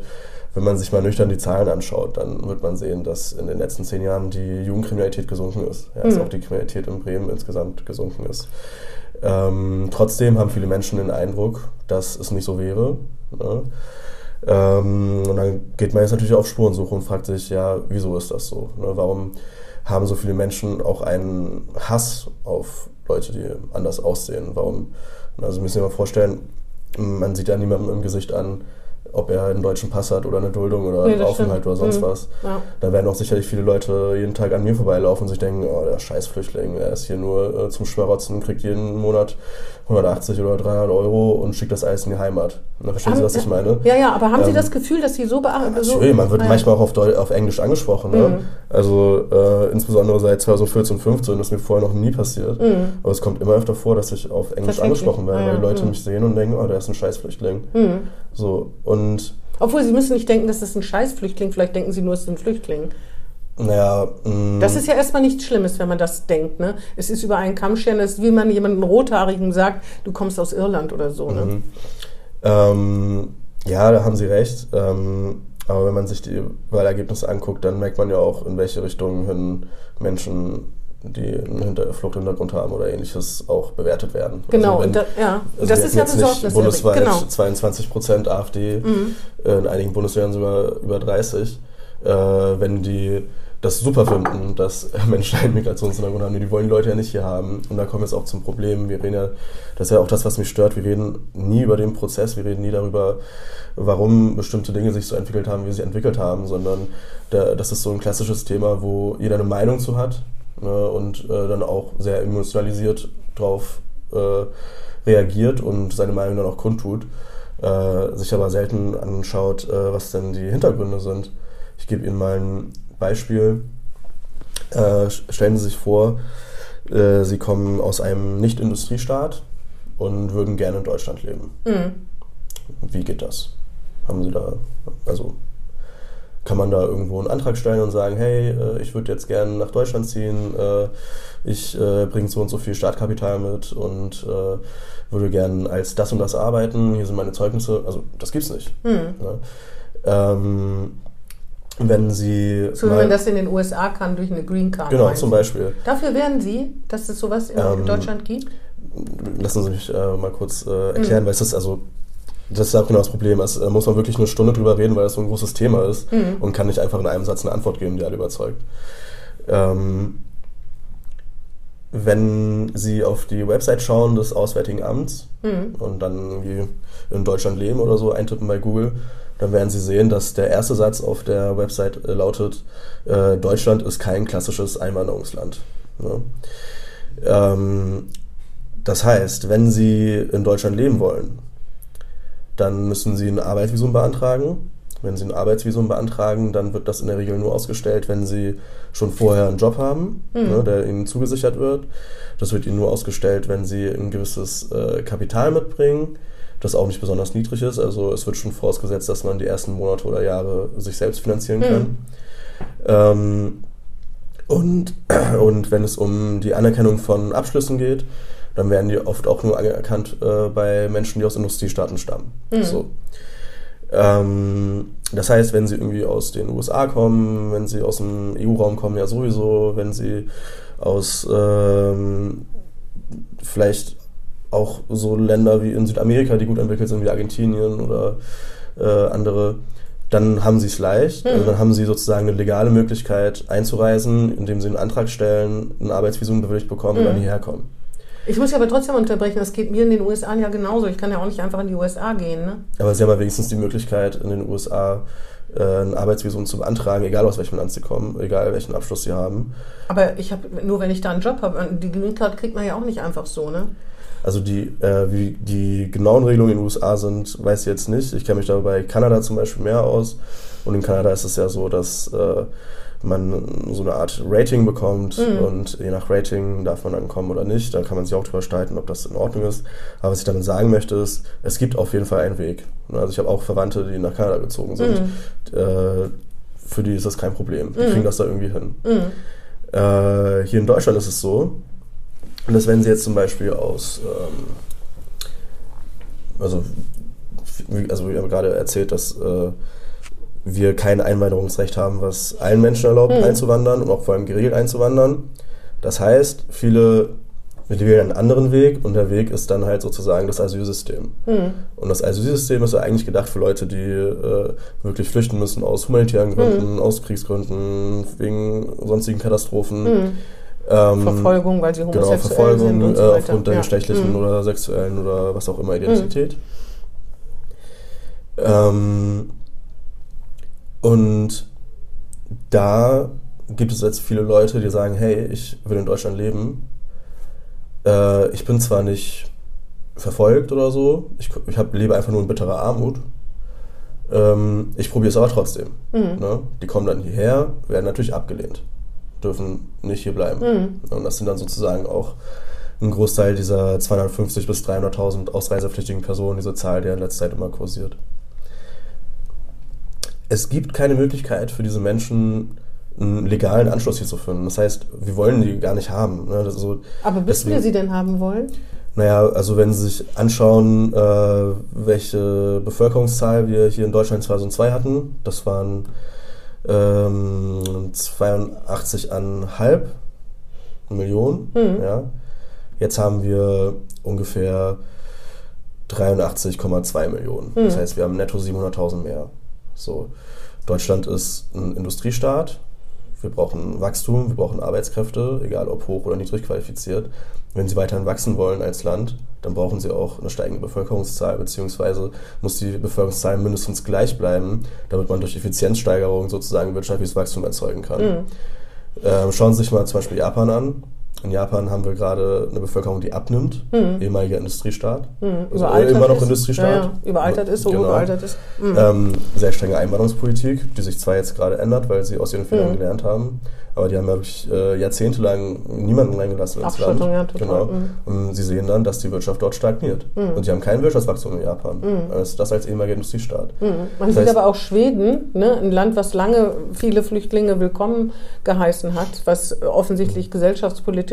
Speaker 3: wenn man sich mal nüchtern die Zahlen anschaut, dann wird man sehen, dass in den letzten zehn Jahren die Jugendkriminalität gesunken ist. Ja, mhm. Dass auch die Kriminalität in Bremen insgesamt gesunken ist. Ähm, trotzdem haben viele Menschen den Eindruck, dass es nicht so wäre. Ne? Ähm, und dann geht man jetzt natürlich auf Spurensuche und fragt sich, ja, wieso ist das so? Ne? Warum haben so viele Menschen auch einen Hass auf Leute, die anders aussehen. Warum? Also müssen wir mal vorstellen, man sieht ja niemandem im Gesicht an, ob er einen deutschen Pass hat oder eine Duldung oder nee, einen Aufenthalt oder sonst mhm. was. Ja. Da werden auch sicherlich viele Leute jeden Tag an mir vorbeilaufen und sich denken, oh, der Scheißflüchtling, er ist hier nur äh, zum Schwarotzen, kriegt jeden Monat 180 oder 300 Euro und schickt das alles in die Heimat. Na, verstehen haben, Sie, was ich meine?
Speaker 2: Ja, ja, aber haben ähm, Sie das Gefühl, dass Sie so beachten?
Speaker 3: So, man wird ah, ja. manchmal auch auf, Deu auf Englisch angesprochen. Ne? Mhm. Also äh, insbesondere seit 2014, 2015, das ist mir vorher noch nie passiert. Mhm. Aber es kommt immer öfter vor, dass ich auf Englisch angesprochen werde, ah, weil die Leute mhm. mich sehen und denken, oh, der ist ein Scheißflüchtling. Mhm. So, und
Speaker 2: obwohl Sie müssen nicht denken, das ist ein Scheißflüchtling, vielleicht denken Sie nur, es ist ein Flüchtling.
Speaker 3: Naja.
Speaker 2: Mm. das ist ja erstmal nichts Schlimmes, wenn man das denkt. Ne? Es ist über einen Kamm scheren, das ist wie man jemanden Rothaarigen sagt, du kommst aus Irland oder so. Ne? Mhm.
Speaker 3: Ähm, ja, da haben Sie recht. Ähm, aber wenn man sich die Wahlergebnisse anguckt, dann merkt man ja auch, in welche Richtung hin Menschen die einen Hinter Fluchthintergrund haben oder ähnliches auch bewertet werden.
Speaker 2: Genau, also wenn, da, ja. Also das ist ja besorgniserregend.
Speaker 3: Bundesweit genau. 22 Prozent AfD, mhm. in einigen Bundesländern sogar über 30. Äh, wenn die das super finden, dass [LAUGHS] Menschen einen Migrationshintergrund haben. Die wollen die Leute ja nicht hier haben. Und da kommen wir jetzt auch zum Problem. Wir reden ja, das ist ja auch das, was mich stört. Wir reden nie über den Prozess. Wir reden nie darüber, warum bestimmte Dinge sich so entwickelt haben, wie sie entwickelt haben, sondern da, das ist so ein klassisches Thema, wo jeder eine Meinung zu hat ne, und äh, dann auch sehr emotionalisiert drauf äh, reagiert und seine Meinung dann auch kundtut, äh, sich aber selten anschaut, äh, was denn die Hintergründe sind. Ich gebe Ihnen mal ein Beispiel. Äh, stellen Sie sich vor, äh, Sie kommen aus einem Nicht-Industriestaat und würden gerne in Deutschland leben. Mhm. Wie geht das? Haben Sie da, also kann man da irgendwo einen Antrag stellen und sagen, hey, äh, ich würde jetzt gerne nach Deutschland ziehen, äh, ich äh, bringe so und so viel Startkapital mit und würde gerne als das und das arbeiten, hier sind meine Zeugnisse. Also das gibt's nicht. Mhm. Ja. Ähm, wenn Sie.
Speaker 2: So wie man das in den USA kann durch eine Green Card.
Speaker 3: Genau, zum Beispiel.
Speaker 2: Dafür wären Sie, dass es sowas in ähm, Deutschland gibt?
Speaker 3: Lassen Sie mich äh, mal kurz äh, erklären, mhm. weil es ist also. Das ist auch genau das Problem. Es äh, muss man wirklich eine Stunde drüber reden, weil es so ein großes Thema ist mhm. und kann nicht einfach in einem Satz eine Antwort geben, die alle überzeugt. Ähm, wenn Sie auf die Website schauen des Auswärtigen Amts mhm. und dann irgendwie in Deutschland leben oder so eintippen bei Google, dann werden Sie sehen, dass der erste Satz auf der Website äh, lautet, äh, Deutschland ist kein klassisches Einwanderungsland. Ne? Ähm, das heißt, wenn Sie in Deutschland leben wollen, dann müssen Sie ein Arbeitsvisum beantragen. Wenn Sie ein Arbeitsvisum beantragen, dann wird das in der Regel nur ausgestellt, wenn Sie schon vorher einen Job haben, mhm. ne, der Ihnen zugesichert wird. Das wird Ihnen nur ausgestellt, wenn Sie ein gewisses äh, Kapital mitbringen das auch nicht besonders niedrig ist. Also es wird schon vorausgesetzt, dass man die ersten Monate oder Jahre sich selbst finanzieren kann. Mhm. Ähm, und, [CLEARS THROAT] und wenn es um die Anerkennung von Abschlüssen geht, dann werden die oft auch nur anerkannt äh, bei Menschen, die aus Industriestaaten stammen. Mhm. So. Ähm, das heißt, wenn sie irgendwie aus den USA kommen, wenn sie aus dem EU-Raum kommen, ja sowieso, wenn sie aus ähm, vielleicht auch so Länder wie in Südamerika, die gut entwickelt sind, wie Argentinien oder äh, andere, dann haben sie es leicht. Mhm. Also dann haben sie sozusagen eine legale Möglichkeit einzureisen, indem sie einen Antrag stellen, ein Arbeitsvisum bewilligt bekommen mhm. und dann hm. hierher kommen.
Speaker 2: Ich muss ja aber trotzdem unterbrechen, das geht mir in den USA ja genauso. Ich kann ja auch nicht einfach in die USA gehen. Ne?
Speaker 3: Aber sie haben ja wenigstens die Möglichkeit, in den USA äh, ein Arbeitsvisum zu beantragen, egal aus welchem Land sie kommen, egal welchen Abschluss sie haben.
Speaker 2: Aber ich habe nur, wenn ich da einen Job habe, die Green Card kriegt man ja auch nicht einfach so, ne?
Speaker 3: Also die, äh, wie die genauen Regelungen in den USA sind, weiß ich jetzt nicht. Ich kenne mich da bei Kanada zum Beispiel mehr aus. Und in Kanada ist es ja so, dass äh, man so eine Art Rating bekommt mhm. und je nach Rating darf man dann kommen oder nicht. Da kann man sich auch drüber streiten, ob das in Ordnung ist. Aber was ich damit sagen möchte, ist, es gibt auf jeden Fall einen Weg. Also ich habe auch Verwandte, die nach Kanada gezogen sind. Mhm. Äh, für die ist das kein Problem. Die mhm. kriegen das da irgendwie hin. Mhm. Äh, hier in Deutschland ist es so, und das wenn Sie jetzt zum Beispiel aus, ähm, also, also wir haben gerade erzählt, dass äh, wir kein Einwanderungsrecht haben, was allen Menschen erlaubt, mhm. einzuwandern und auch vor allem geregelt einzuwandern. Das heißt, viele wir wählen einen anderen Weg und der Weg ist dann halt sozusagen das Asylsystem. Mhm. Und das Asylsystem ist ja eigentlich gedacht für Leute, die äh, wirklich flüchten müssen aus humanitären Gründen, mhm. aus Kriegsgründen, wegen sonstigen Katastrophen. Mhm.
Speaker 2: Ähm, Verfolgung, weil sie genau, homosexuell genau, Verfolgung, sind und so
Speaker 3: weiter. aufgrund der ja. geschlechtlichen mhm. oder sexuellen oder was auch immer Identität. Mhm. Ähm, und da gibt es jetzt viele Leute, die sagen, hey, ich will in Deutschland leben. Äh, ich bin zwar nicht verfolgt oder so, ich, ich hab, lebe einfach nur in bitterer Armut. Ähm, ich probiere es aber trotzdem. Mhm. Ne? Die kommen dann hierher, werden natürlich abgelehnt dürfen nicht hier bleiben. Mhm. Und das sind dann sozusagen auch ein Großteil dieser 250 bis 300.000 ausreisepflichtigen Personen, diese Zahl, die in letzter Zeit immer kursiert. Es gibt keine Möglichkeit für diese Menschen, einen legalen Anschluss hier zu finden. Das heißt, wir wollen die gar nicht haben. Ne?
Speaker 2: So, Aber müssen wir sie denn haben wollen?
Speaker 3: Naja, also wenn Sie sich anschauen, äh, welche Bevölkerungszahl wir hier in Deutschland 2002 hatten, das waren ähm, 82,5 Millionen. Mhm. Ja. Jetzt haben wir ungefähr 83,2 Millionen. Mhm. Das heißt, wir haben netto 700.000 mehr. So. Deutschland ist ein Industriestaat. Wir brauchen Wachstum, wir brauchen Arbeitskräfte, egal ob hoch oder niedrig qualifiziert. Wenn sie weiterhin wachsen wollen als Land, dann brauchen sie auch eine steigende Bevölkerungszahl, beziehungsweise muss die Bevölkerungszahl mindestens gleich bleiben, damit man durch Effizienzsteigerung sozusagen wirtschaftliches Wachstum erzeugen kann. Mhm. Ähm, schauen Sie sich mal zum Beispiel Japan an. In Japan haben wir gerade eine Bevölkerung, die abnimmt, mhm. ehemaliger Industriestaat. Mhm.
Speaker 2: Also immer noch ist. Industriestaat. Ja, ja. Überaltert ist, so genau. überaltert ist.
Speaker 3: Mhm. Ähm, sehr strenge Einwanderungspolitik, die sich zwar jetzt gerade ändert, weil sie aus ihren Fehlern mhm. gelernt haben, aber die haben ja wirklich äh, jahrzehntelang niemanden reingelassen ins Land. Ja, total. Genau. Mhm. Und sie sehen dann, dass die Wirtschaft dort stagniert. Mhm. Und sie haben kein Wirtschaftswachstum in Japan. Also das als ehemaliger Industriestaat.
Speaker 2: Man das sieht heißt, aber auch Schweden, ne, ein Land, was lange viele Flüchtlinge willkommen geheißen hat, was offensichtlich gesellschaftspolitisch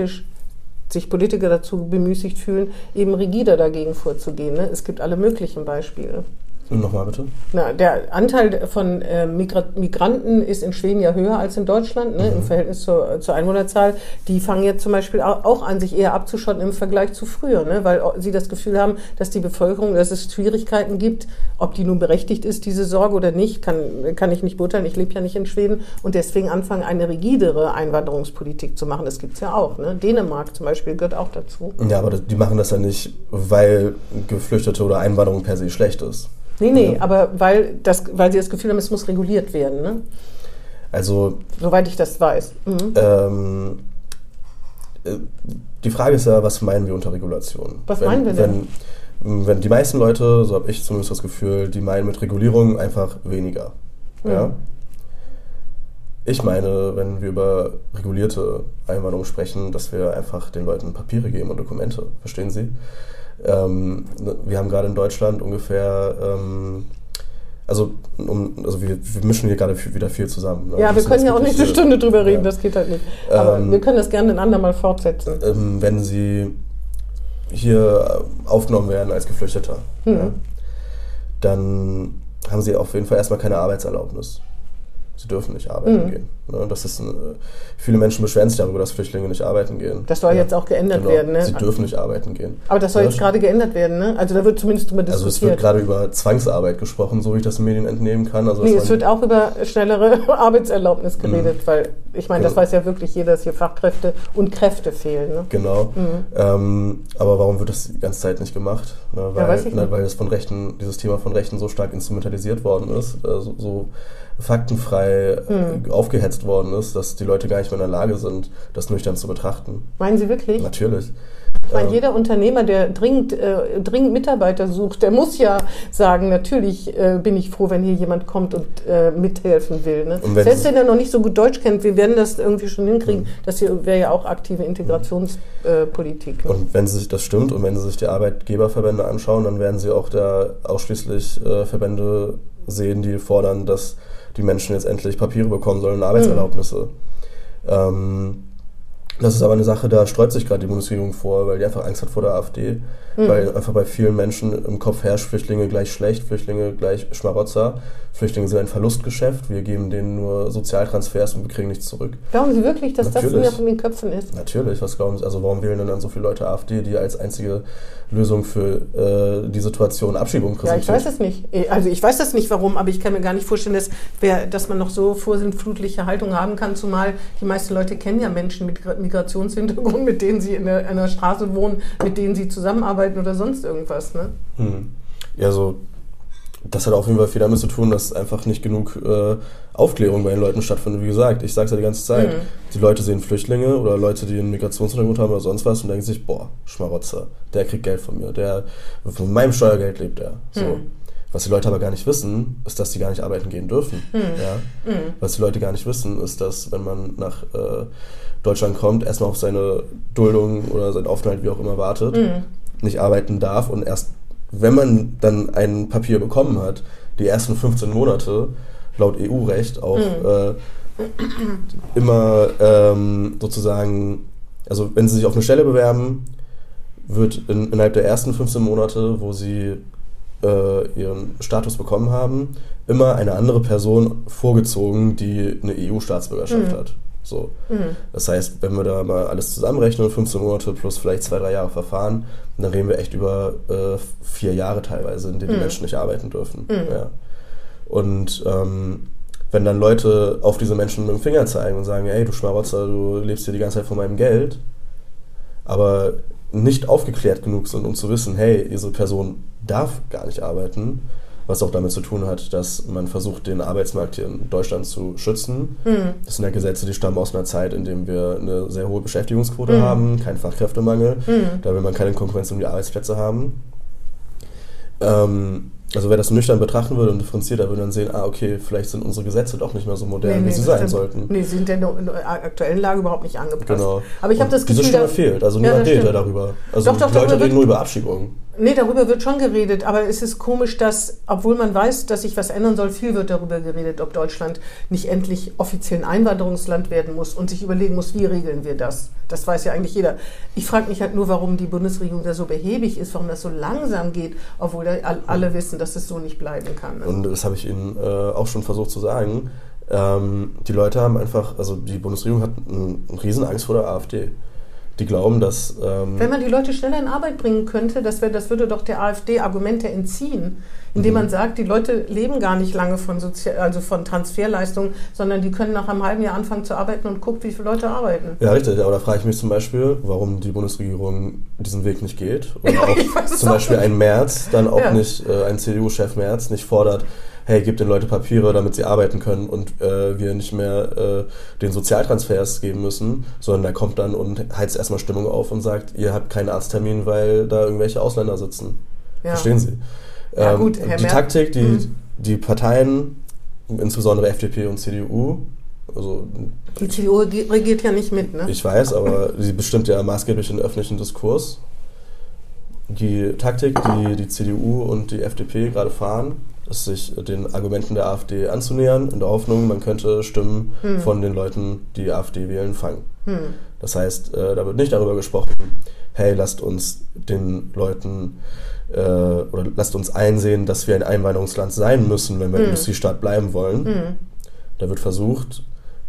Speaker 2: sich Politiker dazu bemüßigt fühlen, eben rigider dagegen vorzugehen. Ne? Es gibt alle möglichen Beispiele.
Speaker 3: Nochmal bitte.
Speaker 2: Na, der Anteil von äh, Migra Migranten ist in Schweden ja höher als in Deutschland, ne, mhm. im Verhältnis zur, zur, Einwohnerzahl. Die fangen jetzt zum Beispiel auch an, sich eher abzuschotten im Vergleich zu früher, ne, weil sie das Gefühl haben, dass die Bevölkerung, dass es Schwierigkeiten gibt, ob die nun berechtigt ist, diese Sorge oder nicht, kann, kann ich nicht beurteilen. Ich lebe ja nicht in Schweden und deswegen anfangen, eine rigidere Einwanderungspolitik zu machen. Das gibt es ja auch. Ne? Dänemark zum Beispiel gehört auch dazu.
Speaker 3: Ja, aber die machen das ja nicht, weil Geflüchtete oder Einwanderung per se schlecht ist.
Speaker 2: Nee, nee, ja. aber weil, das, weil sie das Gefühl haben, es muss reguliert werden. Ne?
Speaker 3: Also.
Speaker 2: Soweit ich das weiß.
Speaker 3: Mhm. Ähm, äh, die Frage ist ja, was meinen wir unter Regulation?
Speaker 2: Was wenn, meinen wir denn?
Speaker 3: Wenn, wenn die meisten Leute, so habe ich zumindest das Gefühl, die meinen mit Regulierung einfach weniger. Mhm. Ja? Ich meine, wenn wir über regulierte Einwanderung sprechen, dass wir einfach den Leuten Papiere geben und Dokumente. Verstehen Sie? Ähm, wir haben gerade in Deutschland ungefähr, ähm, also, um, also wir, wir, mischen hier gerade wieder viel zusammen.
Speaker 2: Ne? Ja, wir können ja auch nicht eine Stunde drüber reden, ja. das geht halt nicht. Aber ähm, wir können das gerne ein andermal fortsetzen.
Speaker 3: Ähm, wenn Sie hier aufgenommen werden als Geflüchteter, mhm. ja, dann haben Sie auf jeden Fall erstmal keine Arbeitserlaubnis sie dürfen nicht arbeiten mhm. gehen. Ne? Das ist, viele Menschen beschweren sich darüber, dass Flüchtlinge nicht arbeiten gehen.
Speaker 2: Das soll ja. jetzt auch geändert genau. werden. Ne?
Speaker 3: Sie dürfen nicht arbeiten gehen.
Speaker 2: Aber das soll ja, jetzt gerade geändert werden. Ne? Also da wird zumindest
Speaker 3: drüber diskutiert. Also es wird gerade über Zwangsarbeit gesprochen, so wie ich das in Medien entnehmen kann. Also
Speaker 2: nee, es wird auch über schnellere [LAUGHS] Arbeitserlaubnis geredet, mhm. weil ich meine, das genau. weiß ja wirklich jeder, dass hier Fachkräfte und Kräfte fehlen. Ne?
Speaker 3: Genau. Mhm. Ähm, aber warum wird das die ganze Zeit nicht gemacht? Ne? Weil, ja, ne, weil das von Rechten, dieses Thema von Rechten so stark instrumentalisiert worden ist. Also, so faktenfrei mhm. aufgehetzt worden ist, dass die Leute gar nicht mehr in der Lage sind, das nüchtern zu betrachten.
Speaker 2: Meinen Sie wirklich?
Speaker 3: Natürlich.
Speaker 2: Ich meine, jeder Unternehmer, der dringend, äh, dringend Mitarbeiter sucht, der muss ja sagen, natürlich äh, bin ich froh, wenn hier jemand kommt und äh, mithelfen will. Ne? Selbst wenn er noch nicht so gut Deutsch kennt, wir werden das irgendwie schon hinkriegen. Mhm. Das hier wäre ja auch aktive Integrationspolitik.
Speaker 3: Ne? Und wenn sie sich das stimmt und wenn sie sich die Arbeitgeberverbände anschauen, dann werden sie auch da ausschließlich äh, Verbände sehen, die fordern, dass die Menschen jetzt endlich Papiere bekommen sollen und Arbeitserlaubnisse. Mhm. Ähm, das ist aber eine Sache, da sträubt sich gerade die Bundesregierung vor, weil die einfach Angst hat vor der AfD. Mhm. Weil einfach bei vielen Menschen im Kopf herrscht, Flüchtlinge gleich schlecht, Flüchtlinge gleich Schmarotzer. Flüchtlinge sind ein Verlustgeschäft, wir geben denen nur Sozialtransfers und wir kriegen nichts zurück.
Speaker 2: Glauben Sie wirklich, dass Natürlich. das in den Köpfen ist?
Speaker 3: Natürlich, was glauben Sie? Also warum wählen denn dann so viele Leute AfD, die als einzige Lösung für äh, die Situation Abschiebung
Speaker 2: präsentiert? Ja, ich weiß es nicht. Also ich weiß das nicht, warum, aber ich kann mir gar nicht vorstellen, dass, wer, dass man noch so vorsintflutliche Haltung haben kann, zumal die meisten Leute kennen ja Menschen mit Migrationshintergrund, [LAUGHS] mit denen sie in einer Straße wohnen, mit denen sie zusammenarbeiten arbeiten oder sonst irgendwas. Ne?
Speaker 3: Hm. Ja, so das hat auf jeden Fall viel damit zu tun, dass einfach nicht genug äh, Aufklärung bei den Leuten stattfindet. Wie gesagt, ich sage es ja die ganze Zeit. Mhm. Die Leute sehen Flüchtlinge oder Leute, die einen Migrationshintergrund haben oder sonst was und denken sich, boah, Schmarotzer, der kriegt Geld von mir, der von meinem Steuergeld lebt er. So. Mhm. Was die Leute aber gar nicht wissen, ist, dass die gar nicht arbeiten gehen dürfen. Mhm. Ja? Mhm. Was die Leute gar nicht wissen, ist, dass wenn man nach äh, Deutschland kommt, erstmal auf seine Duldung oder seinen Aufenthalt, wie auch immer, wartet mhm nicht arbeiten darf und erst wenn man dann ein Papier bekommen hat, die ersten 15 Monate laut EU-Recht auch mhm. äh, immer ähm, sozusagen, also wenn sie sich auf eine Stelle bewerben, wird in, innerhalb der ersten 15 Monate, wo sie äh, ihren Status bekommen haben, immer eine andere Person vorgezogen, die eine EU-Staatsbürgerschaft mhm. hat. So. Mhm. Das heißt, wenn wir da mal alles zusammenrechnen, 15 Monate plus vielleicht zwei, drei Jahre Verfahren, dann reden wir echt über äh, vier Jahre teilweise, in denen mhm. die Menschen nicht arbeiten dürfen. Mhm. Ja. Und ähm, wenn dann Leute auf diese Menschen mit dem Finger zeigen und sagen, hey, du Schmarotzer, du lebst hier die ganze Zeit von meinem Geld, aber nicht aufgeklärt genug sind, um zu wissen, hey, diese Person darf gar nicht arbeiten, was auch damit zu tun hat, dass man versucht, den Arbeitsmarkt hier in Deutschland zu schützen. Mhm. Das sind ja Gesetze, die stammen aus einer Zeit, in der wir eine sehr hohe Beschäftigungsquote mhm. haben, keinen Fachkräftemangel, mhm. da will man keine Konkurrenz um die Arbeitsplätze haben. Ähm, also wer das nüchtern betrachten würde und differenziert, der würde dann sehen, ah, okay, vielleicht sind unsere Gesetze doch nicht mehr so modern, nee, nee, wie sie sein stimmt. sollten.
Speaker 2: Nee, sie sind in der aktuellen Lage überhaupt nicht angepasst.
Speaker 3: Genau.
Speaker 2: Aber ich habe das
Speaker 3: Gefühl... Diese Stimme fehlt, also niemand ja, redet darüber. Also doch, doch, die Leute reden nur über Abschiebungen.
Speaker 2: Nee, darüber wird schon geredet, aber es ist komisch, dass, obwohl man weiß, dass sich was ändern soll, viel wird darüber geredet, ob Deutschland nicht endlich offiziell ein Einwanderungsland werden muss und sich überlegen muss, wie regeln wir das. Das weiß ja eigentlich jeder. Ich frage mich halt nur, warum die Bundesregierung da so behäbig ist, warum das so langsam geht, obwohl alle wissen, dass es so nicht bleiben kann.
Speaker 3: Und das habe ich Ihnen äh, auch schon versucht zu sagen. Ähm, die Leute haben einfach, also die Bundesregierung hat eine Riesenangst vor der AfD die glauben, dass.
Speaker 2: Ähm Wenn man die Leute schneller in Arbeit bringen könnte, das, wär, das würde doch der AfD Argumente entziehen, indem mhm. man sagt, die Leute leben gar nicht lange von, Sozial also von Transferleistungen, sondern die können nach einem halben Jahr anfangen zu arbeiten und guckt, wie viele Leute arbeiten.
Speaker 3: Ja, richtig. Aber da frage ich mich zum Beispiel, warum die Bundesregierung diesen Weg nicht geht. Und [LAUGHS] auch zum Beispiel ein Merz, dann auch ja. nicht, äh, ein CDU-Chef Merz, nicht fordert, hey, gib den Leute Papiere, damit sie arbeiten können und äh, wir nicht mehr äh, den Sozialtransfers geben müssen, sondern er kommt dann und heizt erstmal Stimmung auf und sagt, ihr habt keinen Arzttermin, weil da irgendwelche Ausländer sitzen. Ja. Verstehen Sie? Ja, ähm, gut, Herr die Mer Taktik, die, mhm. die Parteien, insbesondere FDP und CDU, also,
Speaker 2: die CDU regiert ja nicht mit, ne?
Speaker 3: Ich weiß, aber sie bestimmt ja maßgeblich den öffentlichen Diskurs. Die Taktik, die die CDU und die FDP gerade fahren, sich den Argumenten der AfD anzunähern, in der Hoffnung, man könnte Stimmen hm. von den Leuten, die AfD wählen, fangen. Hm. Das heißt, äh, da wird nicht darüber gesprochen, hey, lasst uns den Leuten äh, oder lasst uns einsehen, dass wir ein Einwanderungsland sein müssen, wenn wir hm. Industriestaat bleiben wollen. Hm. Da wird versucht,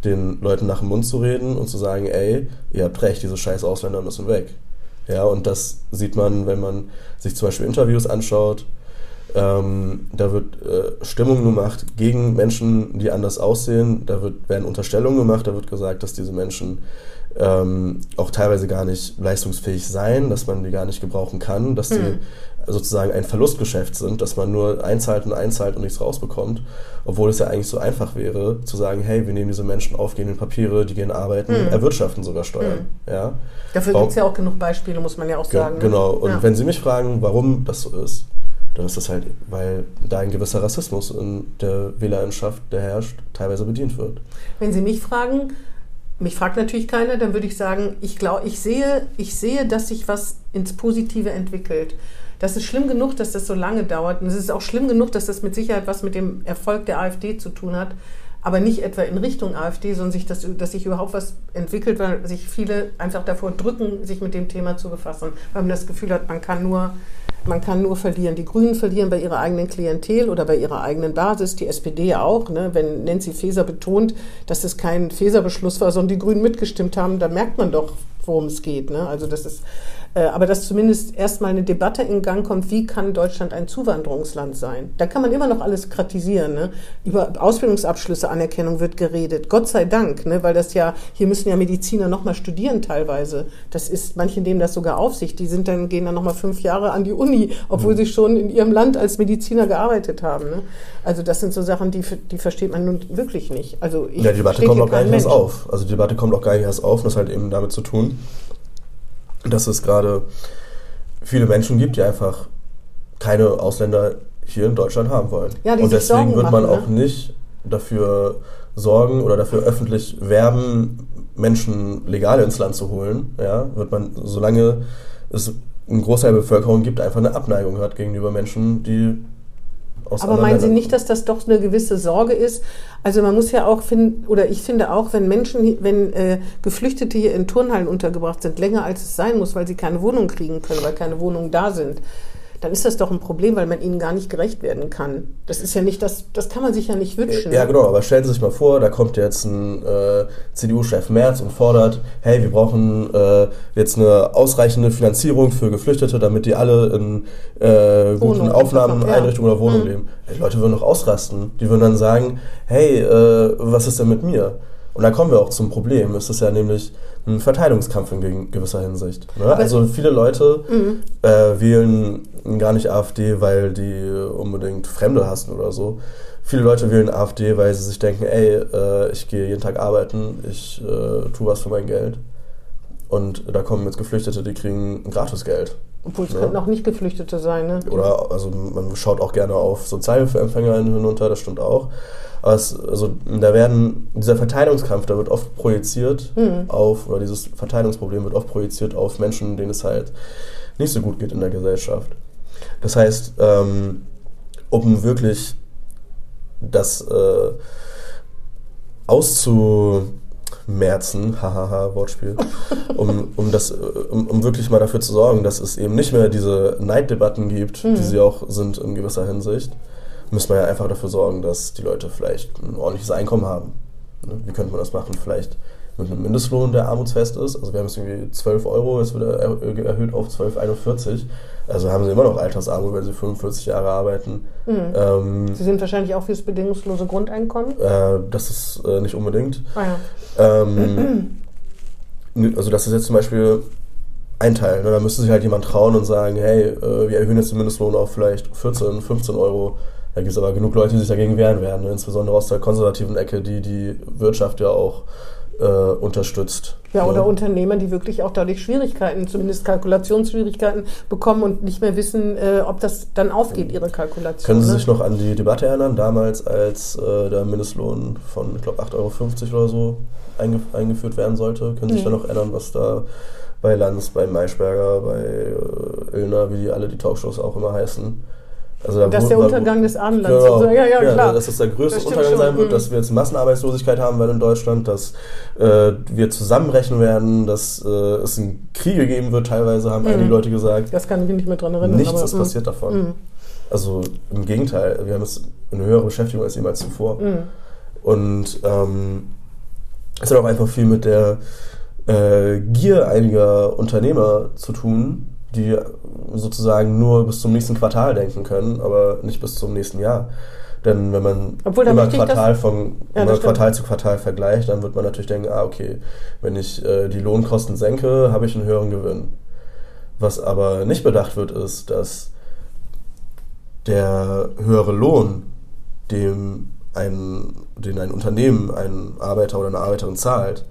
Speaker 3: den Leuten nach dem Mund zu reden und zu sagen, ey, ihr habt recht, diese scheiß Ausländer müssen weg. Ja, und das sieht man, wenn man sich zum Beispiel Interviews anschaut ähm, da wird äh, Stimmung gemacht gegen Menschen, die anders aussehen. Da wird, werden Unterstellungen gemacht. Da wird gesagt, dass diese Menschen ähm, auch teilweise gar nicht leistungsfähig seien, dass man die gar nicht gebrauchen kann, dass sie mhm. sozusagen ein Verlustgeschäft sind, dass man nur einzahlt und einzahlt und nichts rausbekommt. Obwohl es ja eigentlich so einfach wäre, zu sagen, hey, wir nehmen diese Menschen auf, gehen in Papiere, die gehen arbeiten, mhm. erwirtschaften sogar Steuern. Mhm. Ja?
Speaker 2: Dafür gibt es ja auch genug Beispiele, muss man ja auch sagen.
Speaker 3: Ne? Genau. Und ja. wenn Sie mich fragen, warum das so ist, dann ist das halt, weil da ein gewisser Rassismus in der Wählerinschaft, der herrscht, teilweise bedient wird.
Speaker 2: Wenn Sie mich fragen, mich fragt natürlich keiner, dann würde ich sagen, ich glaube, ich sehe, ich sehe, dass sich was ins Positive entwickelt. Das ist schlimm genug, dass das so lange dauert. Und es ist auch schlimm genug, dass das mit Sicherheit was mit dem Erfolg der AfD zu tun hat. Aber nicht etwa in Richtung AfD, sondern sich das, dass sich überhaupt was entwickelt, weil sich viele einfach davor drücken, sich mit dem Thema zu befassen. Weil man das Gefühl hat, man kann nur man kann nur verlieren. Die Grünen verlieren bei ihrer eigenen Klientel oder bei ihrer eigenen Basis, die SPD auch. Ne? Wenn Nancy Faeser betont, dass es kein Faeser-Beschluss war, sondern die Grünen mitgestimmt haben, dann merkt man doch, worum es geht. Ne? Also das ist aber dass zumindest erstmal eine Debatte in Gang kommt, wie kann Deutschland ein Zuwanderungsland sein? Da kann man immer noch alles kritisieren. Ne? Über Ausbildungsabschlüsse, Anerkennung wird geredet. Gott sei Dank, ne? weil das ja, hier müssen ja Mediziner nochmal studieren teilweise. Das ist, manche nehmen das sogar auf sich. Die sind dann, gehen dann nochmal fünf Jahre an die Uni, obwohl mhm. sie schon in ihrem Land als Mediziner gearbeitet haben. Ne? Also das sind so Sachen, die, die versteht man nun wirklich nicht. Also
Speaker 3: ich ja, die Debatte kommt auch gar nicht erst auf. Also die Debatte kommt auch gar nicht erst auf. Das hat eben damit zu tun, dass es gerade viele Menschen gibt, die einfach keine Ausländer hier in Deutschland haben wollen. Ja, und deswegen wird man machen, auch ne? nicht dafür sorgen oder dafür öffentlich werben, Menschen legal ins Land zu holen. Ja, wird man, solange es einen Großteil der Bevölkerung gibt, einfach eine Abneigung hat gegenüber Menschen, die
Speaker 2: aber meinen Sie nicht, dass das doch eine gewisse Sorge ist? Also man muss ja auch finden, oder ich finde auch, wenn Menschen, wenn äh, Geflüchtete hier in Turnhallen untergebracht sind, länger als es sein muss, weil sie keine Wohnung kriegen können, weil keine Wohnungen da sind, dann ist das doch ein Problem, weil man ihnen gar nicht gerecht werden kann. Das ist ja nicht, das, das kann man sich ja nicht wünschen.
Speaker 3: Ja, genau, aber stellen Sie sich mal vor, da kommt jetzt ein äh, CDU-Chef Merz und fordert, hey, wir brauchen äh, jetzt eine ausreichende Finanzierung für Geflüchtete, damit die alle in äh, guten Wohnung, Aufnahmeeinrichtungen ja. oder Wohnungen mhm. leben. Die Leute würden doch ausrasten. Die würden dann sagen, hey, äh, was ist denn mit mir? Und da kommen wir auch zum Problem. Es ist ja nämlich ein Verteilungskampf in gewisser Hinsicht. Ne? Also viele Leute mhm. äh, wählen gar nicht AfD, weil die unbedingt Fremde hassen oder so. Viele Leute wählen AfD, weil sie sich denken, ey, äh, ich gehe jeden Tag arbeiten, ich äh, tue was für mein Geld. Und da kommen jetzt Geflüchtete, die kriegen gratis Geld.
Speaker 2: Obwohl es ja. könnten auch nicht Geflüchtete sein, ne?
Speaker 3: Oder, also man schaut auch gerne auf Sozialhilfeempfänger hinunter, das stimmt auch. Aber es, also da werden, dieser Verteilungskampf, da wird oft projiziert mhm. auf, oder dieses Verteilungsproblem wird oft projiziert auf Menschen, denen es halt nicht so gut geht in der Gesellschaft. Das heißt, ähm, um wirklich das äh, auszumerzen, hahaha, Wortspiel, um, um, das, um, um wirklich mal dafür zu sorgen, dass es eben nicht mehr diese Neiddebatten gibt, mhm. die sie auch sind in gewisser Hinsicht, müssen wir ja einfach dafür sorgen, dass die Leute vielleicht ein ordentliches Einkommen haben. Ne? Wie könnte man das machen? Vielleicht mit einem Mindestlohn, der armutsfest ist. Also wir haben jetzt irgendwie 12 Euro, jetzt wird er erhöht auf 12,41. Also haben sie immer noch Altersarmut, wenn sie 45 Jahre arbeiten.
Speaker 2: Mhm. Ähm, sie sind wahrscheinlich auch fürs bedingungslose Grundeinkommen?
Speaker 3: Äh, das ist äh, nicht unbedingt. Ah, ja. ähm, also das ist jetzt zum Beispiel ein Teil. Ne? Da müsste sich halt jemand trauen und sagen, hey, äh, wir erhöhen jetzt den Mindestlohn auf vielleicht 14, 15 Euro. Da gibt es aber genug Leute, die sich dagegen wehren werden, ne? insbesondere aus der konservativen Ecke, die die Wirtschaft ja auch äh, unterstützt.
Speaker 2: Ja, oder ja. Unternehmer, die wirklich auch dadurch Schwierigkeiten, zumindest Kalkulationsschwierigkeiten bekommen und nicht mehr wissen, äh, ob das dann aufgeht, ihre Kalkulation.
Speaker 3: Können Sie ne? sich noch an die Debatte erinnern, damals, als äh, der Mindestlohn von, ich glaube, 8,50 Euro oder so eingef eingeführt werden sollte? Können Sie sich mhm. da noch erinnern, was da bei Lanz, bei Maischberger, bei äh, Illner, wie die alle die Talkshows auch immer heißen,
Speaker 2: also da das ist der Untergang des Abendlands.
Speaker 3: Genau. So. Ja, ja, ja, klar. dass es der größte das Untergang sein wird, mhm. dass wir jetzt Massenarbeitslosigkeit haben werden in Deutschland, dass äh, wir zusammenrechnen werden, dass äh, es einen Kriege geben wird, teilweise haben mhm. einige Leute gesagt.
Speaker 2: Das kann ich nicht mehr dran erinnern.
Speaker 3: Nichts ist mhm. passiert davon. Mhm. Also im Gegenteil, wir haben jetzt eine höhere Beschäftigung als jemals zuvor. Mhm. Und ähm, es hat auch einfach viel mit der äh, Gier einiger Unternehmer zu tun, die sozusagen nur bis zum nächsten Quartal denken können, aber nicht bis zum nächsten Jahr. Denn wenn man immer Quartal von ja, immer Quartal zu Quartal vergleicht, dann wird man natürlich denken, ah okay, wenn ich äh, die Lohnkosten senke, habe ich einen höheren Gewinn. Was aber nicht bedacht wird, ist, dass der höhere Lohn, dem ein, den ein Unternehmen, ein Arbeiter oder eine Arbeiterin zahlt,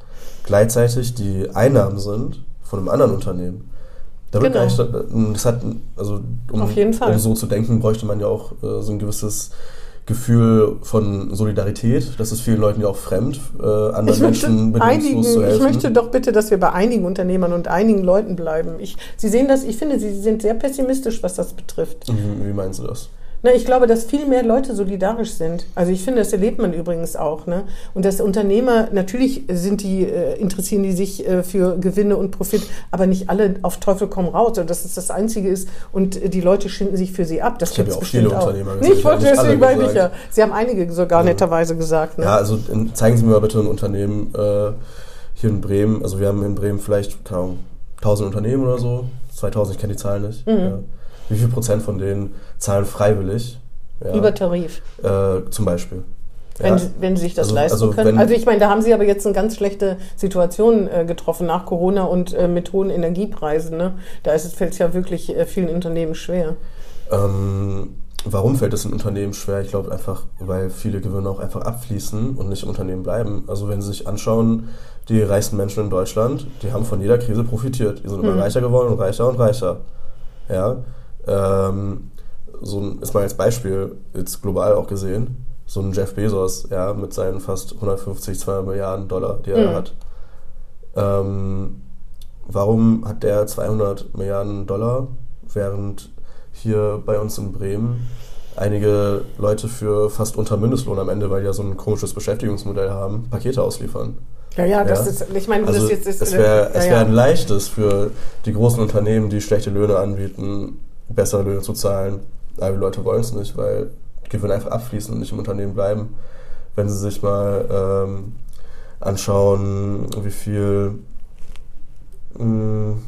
Speaker 3: gleichzeitig die Einnahmen sind von einem anderen Unternehmen. Wird genau. gar nicht, das hat, also um,
Speaker 2: Auf jeden Fall.
Speaker 3: um so zu denken, bräuchte man ja auch äh, so ein gewisses Gefühl von Solidarität. Das ist vielen Leuten ja auch fremd, äh, anderen Menschen bedingungslos zu helfen.
Speaker 2: Ich möchte doch bitte, dass wir bei einigen Unternehmern und einigen Leuten bleiben. Ich, Sie sehen das, ich finde, Sie sind sehr pessimistisch, was das betrifft.
Speaker 3: Wie, wie meinen Sie das?
Speaker 2: Na, ich glaube, dass viel mehr Leute solidarisch sind. Also ich finde, das erlebt man übrigens auch. Ne? Und dass Unternehmer, natürlich sind die, äh, interessieren die sich äh, für Gewinne und Profit, aber nicht alle auf Teufel komm raus. Und dass es das Einzige ist und äh, die Leute schinden sich für sie ab. Das
Speaker 3: ich habe ja auch viele auch. Unternehmer
Speaker 2: gesagt. Ich wollte deswegen bei ich ja. Sie haben einige sogar ja. netterweise gesagt.
Speaker 3: Ne? Ja, also in, zeigen Sie mir mal bitte ein Unternehmen äh, hier in Bremen. Also wir haben in Bremen vielleicht, keine Ahnung, 1000 Unternehmen oder so. 2000, ich kenne die Zahlen nicht. Mhm. Ja wie viel Prozent von denen zahlen freiwillig?
Speaker 2: Ja, Über Tarif.
Speaker 3: Äh, zum Beispiel.
Speaker 2: Wenn, ja. wenn sie sich das also, leisten also können. Also ich meine, da haben sie aber jetzt eine ganz schlechte Situation äh, getroffen nach Corona und äh, mit hohen Energiepreisen. Ne? Da fällt es ja wirklich äh, vielen Unternehmen schwer.
Speaker 3: Ähm, warum fällt es den Unternehmen schwer? Ich glaube einfach, weil viele Gewinne auch einfach abfließen und nicht im Unternehmen bleiben. Also wenn Sie sich anschauen, die reichsten Menschen in Deutschland, die haben von jeder Krise profitiert. Die sind hm. immer reicher geworden und reicher und reicher. Ja, ähm, so ein, ist mal als Beispiel jetzt global auch gesehen, so ein Jeff Bezos, ja, mit seinen fast 150, 200 Milliarden Dollar, die er mhm. hat. Ähm, warum hat der 200 Milliarden Dollar, während hier bei uns in Bremen einige Leute für fast unter Mindestlohn am Ende, weil die ja so ein komisches Beschäftigungsmodell haben, Pakete ausliefern?
Speaker 2: Ja, ja, das ja? ist, ich meine,
Speaker 3: also
Speaker 2: das jetzt ist.
Speaker 3: Es wäre ja, ja. ein leichtes für die großen Unternehmen, die schlechte Löhne anbieten, bessere Löhne zu zahlen. Aber die Leute wollen es nicht, weil die Gewinne einfach abfließen und nicht im Unternehmen bleiben. Wenn sie sich mal ähm, anschauen, wie viel, mh, hm,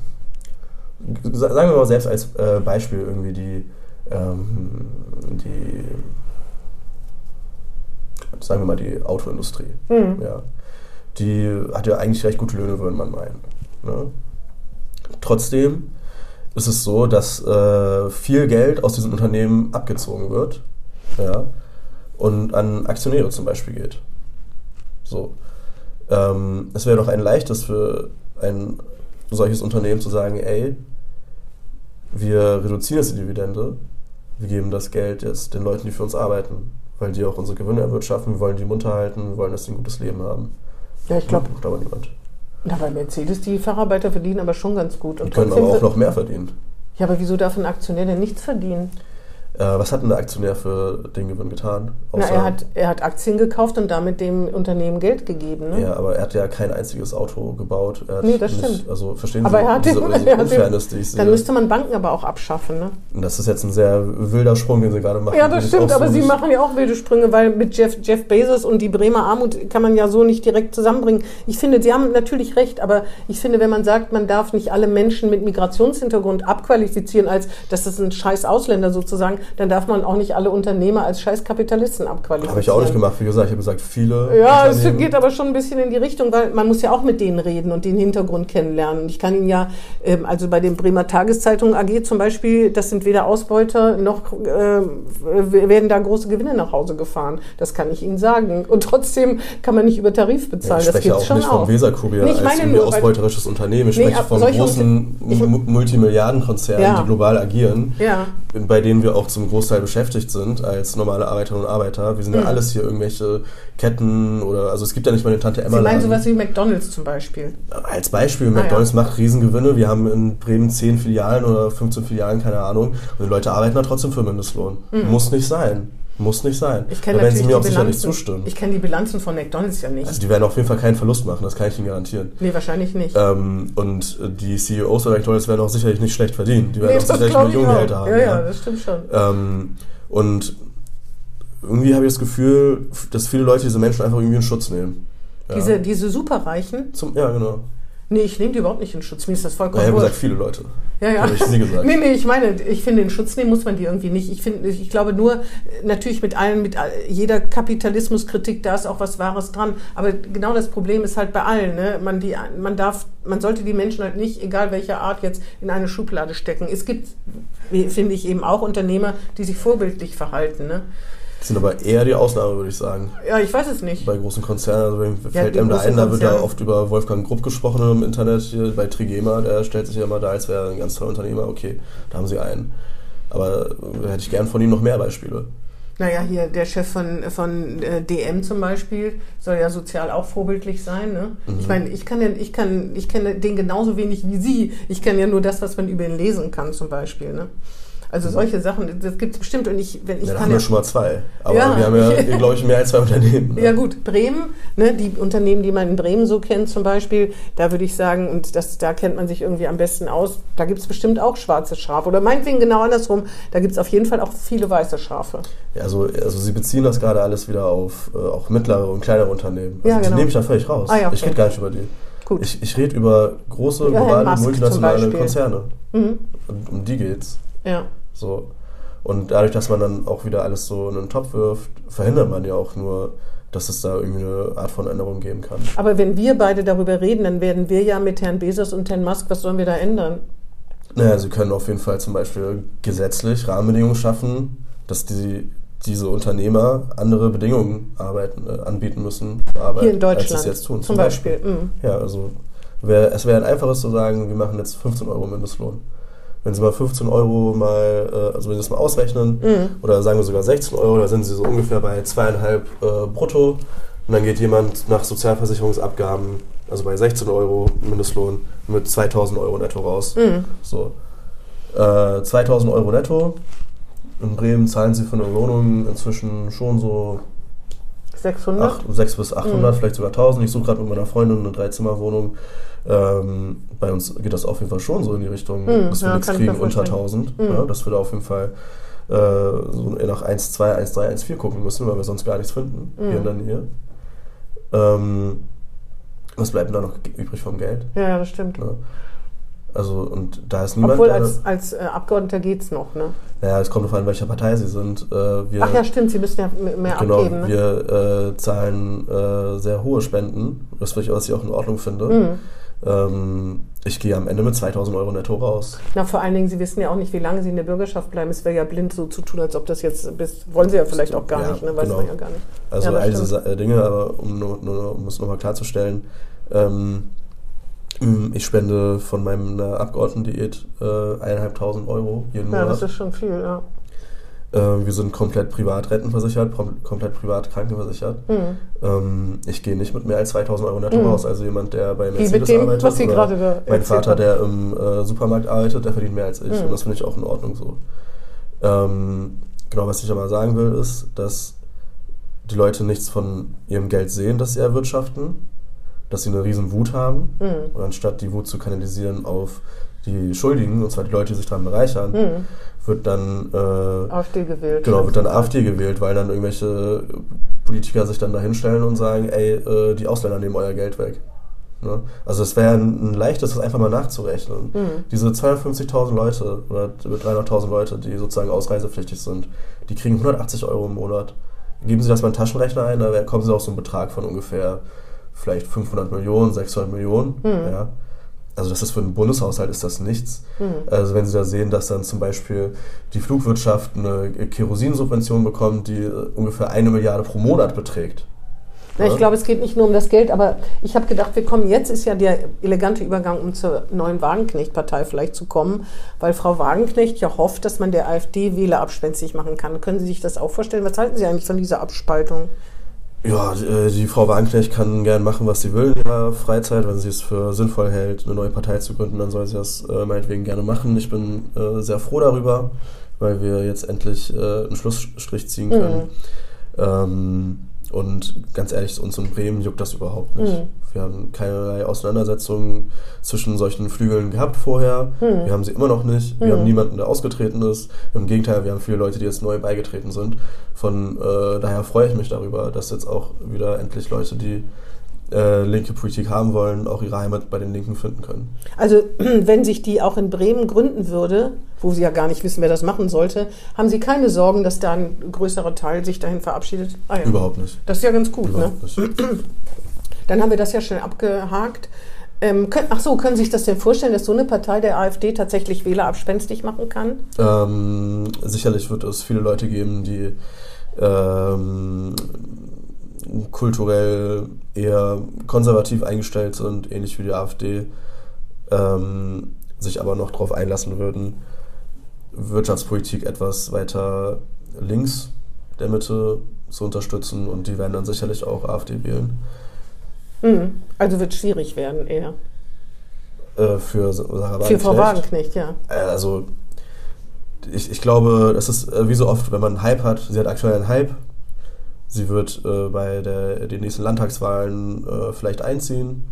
Speaker 3: sagen wir mal selbst als äh, Beispiel irgendwie die, ähm, die, sagen wir mal die Autoindustrie. Mhm. Ja. Die hat ja eigentlich recht gute Löhne, würde man meinen. Ne? Trotzdem ist es so, dass äh, viel Geld aus diesen Unternehmen abgezogen wird ja, und an Aktionäre zum Beispiel geht. So. Ähm, es wäre doch ein leichtes für ein solches Unternehmen zu sagen, ey, wir reduzieren jetzt die Dividende, wir geben das Geld jetzt den Leuten, die für uns arbeiten, weil die auch unsere Gewinne erwirtschaften, wir wollen die munter halten, wir wollen, dass sie ein gutes Leben haben.
Speaker 2: Ja, ich glaube. aber niemand. Na, bei Mercedes, die Facharbeiter verdienen aber schon ganz gut.
Speaker 3: Und die können aber auch noch mehr verdienen.
Speaker 2: Ja, aber wieso darf ein Aktionär denn nichts verdienen?
Speaker 3: Äh, was hat denn der Aktionär für den Gewinn getan?
Speaker 2: Na, er, hat, er hat Aktien gekauft und damit dem Unternehmen Geld gegeben. Ne?
Speaker 3: Ja, aber er hat ja kein einziges Auto gebaut. Er hat
Speaker 2: Nee, das
Speaker 3: nicht,
Speaker 2: stimmt.
Speaker 3: Also verstehen
Speaker 2: aber
Speaker 3: Sie
Speaker 2: er hat
Speaker 3: diese,
Speaker 2: den, [LAUGHS]
Speaker 3: diese
Speaker 2: er hat
Speaker 3: Unfairness, die
Speaker 2: den,
Speaker 3: ich sehe?
Speaker 2: Dann müsste man Banken aber auch abschaffen. Ne?
Speaker 3: Und das ist jetzt ein sehr wilder Sprung, den Sie gerade machen.
Speaker 2: Ja, das stimmt,
Speaker 3: auch so
Speaker 2: aber Sie machen ja auch wilde Sprünge, weil mit Jeff, Jeff Bezos und die Bremer Armut kann man ja so nicht direkt zusammenbringen. Ich finde, Sie haben natürlich recht, aber ich finde, wenn man sagt, man darf nicht alle Menschen mit Migrationshintergrund abqualifizieren, als das ist ein scheiß Ausländer sozusagen, dann darf man auch nicht alle Unternehmer als scheiß Kapitalisten abqualifizieren.
Speaker 3: Habe ich auch nicht gemacht, wie gesagt. Ich habe gesagt, viele.
Speaker 2: Ja, es geht aber schon ein bisschen in die Richtung, weil man muss ja auch mit denen reden und den Hintergrund kennenlernen. Und ich kann Ihnen ja, ähm, also bei den Bremer Tageszeitung AG zum Beispiel, das sind weder Ausbeuter noch äh, werden da große Gewinne nach Hause gefahren. Das kann ich Ihnen sagen. Und trotzdem kann man nicht über Tarif
Speaker 3: Ja,
Speaker 2: bezahlen.
Speaker 3: ich
Speaker 2: das
Speaker 3: spreche
Speaker 2: gibt's
Speaker 3: auch
Speaker 2: schon
Speaker 3: nicht
Speaker 2: auch.
Speaker 3: vom Weserkurier
Speaker 2: Nee, ich
Speaker 3: als irgendwie
Speaker 2: nur, weil-
Speaker 3: ausbeuterisches Unternehmen. Ich
Speaker 2: Nee,
Speaker 3: spreche
Speaker 2: ab-
Speaker 3: von großen
Speaker 2: ich-
Speaker 3: Multimilliardenkonzernen,
Speaker 2: Ja.
Speaker 3: die global agieren,
Speaker 2: Ja.
Speaker 3: bei denen wir auch zum Großteil beschäftigt sind als normale Arbeiterinnen und Arbeiter. Wir sind ja
Speaker 2: Mhm.
Speaker 3: alles hier irgendwelche Ketten oder also es gibt ja nicht mal eine Tante Emma.
Speaker 2: Sie meinen sowas wie McDonalds zum Beispiel.
Speaker 3: Als Beispiel,
Speaker 2: Ah,
Speaker 3: McDonalds macht Riesengewinne. Wir haben in Bremen 10 Filialen oder 15 Filialen, keine Ahnung. Und die Leute arbeiten da trotzdem für Mindestlohn. Muss nicht sein. Muss nicht sein.
Speaker 2: Ich kenne
Speaker 3: werden Sie
Speaker 2: natürlich
Speaker 3: mir auch sicher nicht zustimmen.
Speaker 2: Ich kenne die Bilanzen von McDonalds ja nicht.
Speaker 3: Also die werden auf jeden Fall keinen Verlust machen, das kann ich Ihnen garantieren.
Speaker 2: nee, wahrscheinlich nicht.
Speaker 3: Ähm, und äh, die CEOs oder McDonalds werden auch sicherlich nicht schlecht verdienen. Die werden
Speaker 2: nee,
Speaker 3: auch sicherlich Millionengehälter haben.
Speaker 2: Ja, ja, das stimmt schon.
Speaker 3: Ähm, und irgendwie habe ich das Gefühl, dass viele Leute diese Menschen einfach irgendwie in Schutz nehmen. Ja.
Speaker 2: Diese, diese Superreichen,
Speaker 3: Zum, ja, genau.
Speaker 2: Nee, ich nehme die überhaupt nicht in Schutz. Mir ist das
Speaker 3: Ja,
Speaker 2: vollkommen
Speaker 3: ich habe gesagt, viele Leute.
Speaker 2: Ja, ja.
Speaker 3: Habe ich nie gesagt.
Speaker 2: Nee, nee, ich meine, ich finde, in Schutz nehmen muss man die irgendwie nicht. Ich finde, ich glaube nur, natürlich mit allen, mit jeder Kapitalismuskritik, da ist auch was Wahres dran. Aber genau das Problem ist halt bei allen, ne? Man die, man darf, man sollte die Menschen halt nicht, egal welcher Art, jetzt in eine Schublade stecken. Es gibt, finde ich eben auch Unternehmer, die sich vorbildlich verhalten, ne?
Speaker 3: Das sind aber eher die Ausnahme, würde ich sagen.
Speaker 2: Ja, ich weiß es nicht.
Speaker 3: Bei großen Konzernen, also wenn-
Speaker 2: Ja,
Speaker 3: fällt einem da ein, da wird ja
Speaker 2: Konzerne.
Speaker 3: oft über Wolfgang Grupp gesprochen im Internet, hier bei Trigema, der stellt sich ja immer da, als wäre er ein ganz toller Unternehmer. Okay, da haben sie einen. Aber äh, hätte ich gern von ihm noch mehr Beispiele.
Speaker 2: Naja, hier der Chef von, von äh, DM zum Beispiel soll ja sozial auch vorbildlich sein. Ne?
Speaker 3: Mhm.
Speaker 2: Ich meine, ich kann ja, ich kann, ich kenne den genauso wenig wie Sie. Ich kenne ja nur das, was man über ihn lesen kann, zum Beispiel. Ne? Also solche Sachen, das gibt es bestimmt. Und ich, wenn ich.
Speaker 3: Ja, da
Speaker 2: kann
Speaker 3: haben wir schon mal zwei. Aber
Speaker 2: Ja.
Speaker 3: wir haben ja, glaube ich, mehr als zwei Unternehmen. ne?
Speaker 2: ja gut, Bremen, ne, die Unternehmen, die man in Bremen so kennt zum Beispiel, da würde ich sagen, und das, da kennt man sich irgendwie am besten aus, da gibt es bestimmt auch schwarze Schafe. Oder meinetwegen genau andersrum, da gibt es auf jeden Fall auch viele weiße Schafe.
Speaker 3: Ja, also, also Sie beziehen das gerade alles wieder auf äh, auch mittlere und kleinere Unternehmen. Also
Speaker 2: Ja,
Speaker 3: Die
Speaker 2: genau.
Speaker 3: nehme ich da völlig raus.
Speaker 2: Ah, ja, okay.
Speaker 3: Ich rede gar nicht über die.
Speaker 2: Gut.
Speaker 3: Ich, ich rede über große, globale, multinationale. Konzerne.
Speaker 2: Mhm.
Speaker 3: Und um die geht's.
Speaker 2: Ja.
Speaker 3: So. Und dadurch, dass man dann auch wieder alles so in einen Topf wirft, verhindert man ja auch nur, dass es da irgendwie eine Art von Änderung geben kann.
Speaker 2: Aber wenn wir beide darüber reden, dann werden wir ja mit Herrn Bezos und Herrn Musk, was sollen wir da ändern?
Speaker 3: Naja, sie können auf jeden Fall zum Beispiel gesetzlich Rahmenbedingungen schaffen, dass die, diese Unternehmer andere Bedingungen arbeiten, äh, anbieten müssen für Arbeit,
Speaker 2: Hier in
Speaker 3: als
Speaker 2: Deutschland
Speaker 3: sie es jetzt tun.
Speaker 2: zum Beispiel. Mhm.
Speaker 3: Ja, also wär, es wäre ein einfaches zu sagen, wir machen jetzt 15 Euro Mindestlohn. Wenn Sie mal 15 Euro mal, äh, also wenn Sie das mal ausrechnen,
Speaker 2: Mhm.
Speaker 3: oder sagen wir sogar 16 Euro, da sind Sie so ungefähr bei zweieinhalb äh, brutto. Und dann geht jemand nach Sozialversicherungsabgaben, also bei 16 Euro Mindestlohn, mit 2000 Euro netto raus.
Speaker 2: Mhm.
Speaker 3: So. Äh, 2000 Euro netto. In Bremen zahlen Sie für eine Wohnung inzwischen schon so
Speaker 2: 600?
Speaker 3: 8, 6 bis 800,
Speaker 2: Mhm.
Speaker 3: vielleicht sogar 1000. Ich suche gerade mit meiner Freundin eine Dreizimmerwohnung. Ähm, bei uns geht das auf jeden Fall schon so in die Richtung,
Speaker 2: Mhm,
Speaker 3: dass wir
Speaker 2: ja,
Speaker 3: nichts kriegen unter
Speaker 2: vorstellen.
Speaker 3: 1000.
Speaker 2: Mhm.
Speaker 3: Ja, dass wir da auf jeden Fall äh, so nach 1, 2, 1, 3, 1, 4 gucken müssen, weil wir sonst gar nichts finden
Speaker 2: Mhm.
Speaker 3: hier in der Nähe. Ähm, was bleibt denn da noch übrig vom Geld?
Speaker 2: Ja, ja, das stimmt.
Speaker 3: Ne? Also, und da ist niemand,
Speaker 2: Obwohl als, als äh, Abgeordneter geht's noch, ne?
Speaker 3: naja, es kommt darauf an, welcher Partei sie sind. Äh, wir,
Speaker 2: Ach ja, stimmt, Sie müssen ja mehr
Speaker 3: genau,
Speaker 2: abgeben, ne?
Speaker 3: wir äh, zahlen äh, sehr hohe Spenden, das was ich was ich auch in Ordnung finde.
Speaker 2: Mhm.
Speaker 3: Ähm, ich gehe am Ende mit 2000 Euro netto raus.
Speaker 2: Na, vor allen Dingen, Sie wissen ja auch nicht, wie lange Sie in der Bürgerschaft bleiben. Es wäre ja blind so zu tun, als ob das jetzt bis. Wollen Sie ja vielleicht auch gar
Speaker 3: Ja,
Speaker 2: nicht, ne? Weiß
Speaker 3: genau.
Speaker 2: man ja gar nicht.
Speaker 3: Also
Speaker 2: Ja,
Speaker 3: all diese
Speaker 2: stimmt.
Speaker 3: Äh, Dinge, aber um, nur, nur, um es nochmal klarzustellen, ähm, ich spende von meiner Abgeordnetendiät äh, 1.500 Euro jeden
Speaker 2: Ja,
Speaker 3: Monat.
Speaker 2: das ist schon viel, ja.
Speaker 3: Äh, wir sind komplett privat rentenversichert, komplett privat krankenversichert. Mhm. Ähm, ich gehe nicht mit mehr als 2000 Euro netto mhm. raus. Also jemand, der bei Mercedes dem, arbeitet.
Speaker 2: Was da
Speaker 3: mein Vater, der im äh, Supermarkt arbeitet, der verdient mehr als ich. Mhm. Und das finde ich auch in Ordnung so. Ähm, genau, was ich aber sagen will, ist, dass die Leute nichts von ihrem Geld sehen, das sie erwirtschaften, dass sie eine riesen Wut haben. Mhm. Und anstatt die Wut zu kanalisieren auf die Schuldigen, und zwar die Leute, die sich daran bereichern, mhm. Wird dann
Speaker 2: äh, AfD gewählt.
Speaker 3: Genau, wird dann AfD gewählt, weil dann irgendwelche Politiker sich dann da hinstellen und sagen, ey, äh, die Ausländer nehmen euer Geld weg. Ne? Also es wäre ein, ein, leichtes, das einfach mal nachzurechnen. Mhm. Diese 250.000 Leute oder 300.000 Leute, die sozusagen ausreisepflichtig sind, die kriegen 180 Euro im Monat. Geben Sie das mal einen Taschenrechner ein, da kommen Sie auf so einen Betrag von ungefähr vielleicht 500 Millionen, 600 Millionen. Mhm. Ja also das ist für einen Bundeshaushalt ist das nichts. Mhm. Also wenn Sie da sehen, dass dann zum Beispiel die Flugwirtschaft eine Kerosinsubvention bekommt, die ungefähr eine Milliarde pro Monat beträgt.
Speaker 2: Na, ich glaube, es geht nicht nur um das Geld, aber ich habe gedacht, wir kommen jetzt, ist ja der elegante Übergang, um zur neuen Wagenknecht-Partei vielleicht zu kommen, weil Frau Wagenknecht ja hofft, dass man der AfD Wähler abspenstig machen kann. Können Sie sich das auch vorstellen? Was halten Sie eigentlich von dieser Abspaltung?
Speaker 3: Ja, äh, die Frau Wagenknecht kann gern machen, was sie will in ihrer Freizeit. Wenn sie es für sinnvoll hält, eine neue Partei zu gründen, dann soll sie das äh, meinetwegen gerne machen. Ich bin äh, sehr froh darüber, weil wir jetzt endlich einen Schlussstrich ziehen können. Mhm. Ähm, und ganz ehrlich, uns in Bremen juckt das überhaupt nicht. Mhm. Wir haben keinerlei Auseinandersetzungen zwischen solchen Flügeln gehabt vorher. Mhm. Wir haben sie immer noch nicht. Wir mhm. haben niemanden, der ausgetreten ist. Im Gegenteil, wir haben viele Leute, die jetzt neu beigetreten sind. Von äh, daher freue ich mich darüber, dass jetzt auch wieder endlich Leute, die äh, linke Politik haben wollen, auch ihre Heimat bei den Linken finden können.
Speaker 2: Also [CLEARS THROAT] wenn sich die auch in Bremen gründen würde, wo Sie ja gar nicht wissen, wer das machen sollte, haben Sie keine Sorgen, dass da ein größerer Teil sich dahin verabschiedet?
Speaker 3: Ah, ja. Überhaupt nicht.
Speaker 2: Das ist ja ganz gut, ne? Überhaupt ne? Nicht. [CLEARS THROAT] Dann haben wir das ja schnell abgehakt. Ähm, können, ach so, können Sie sich das denn vorstellen, dass so eine Partei der AfD tatsächlich Wähler abspenstig machen kann?
Speaker 3: Ähm, sicherlich wird es viele Leute geben, die ähm, kulturell eher konservativ eingestellt sind, ähnlich wie die AfD, ähm, sich aber noch darauf einlassen würden, Wirtschaftspolitik etwas weiter links der Mitte zu unterstützen und die werden dann sicherlich auch AfD wählen.
Speaker 2: Mhm. Also wird es schwierig werden eher.
Speaker 3: Äh, für Sarah
Speaker 2: Für Frau Wagenknecht, ja.
Speaker 3: Äh, also ich, ich glaube, das ist äh, wie so oft, wenn man einen Hype hat, sie hat aktuell einen Hype, Sie wird äh, bei der, den nächsten Landtagswahlen äh, vielleicht einziehen.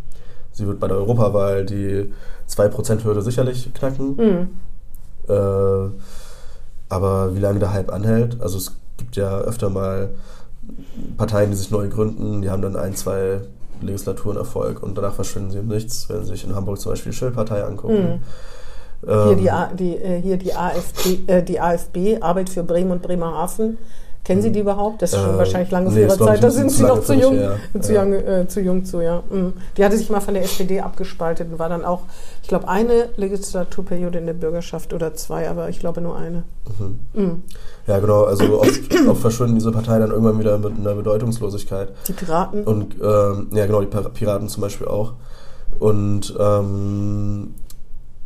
Speaker 3: Sie wird bei der Europawahl die 2%-Hürde sicherlich knacken. Mhm. Äh, aber wie lange der Hype anhält, also es gibt ja öfter mal Parteien, die sich neu gründen, die haben dann ein, zwei Legislaturen Erfolg und danach verschwinden sie im Nichts, wenn sie sich in Hamburg zum Beispiel die Schill-Partei angucken.
Speaker 2: Mhm. Ähm, hier, die, A, die, äh, hier die, AfD, äh, die AfB, Arbeit für Bremen und Bremerhaven, Kennen Sie die überhaupt? Das ist schon äh, wahrscheinlich lange nee, Ihrer Zeit. Da sind Sie noch zu jung, ja. zu, ja. Jung, äh, zu jung zu, ja. Mhm. Die hatte sich mal von der SPD abgespaltet und war dann auch, ich glaube, eine Legislaturperiode in der Bürgerschaft oder zwei, aber ich glaube nur eine.
Speaker 3: Mhm. Mhm. Ja, genau. Also oft, oft, verschwinden diese Parteien dann irgendwann wieder mit einer Bedeutungslosigkeit.
Speaker 2: Die Piraten?
Speaker 3: Und ähm, ja, genau, die Piraten zum Beispiel auch. Und ähm,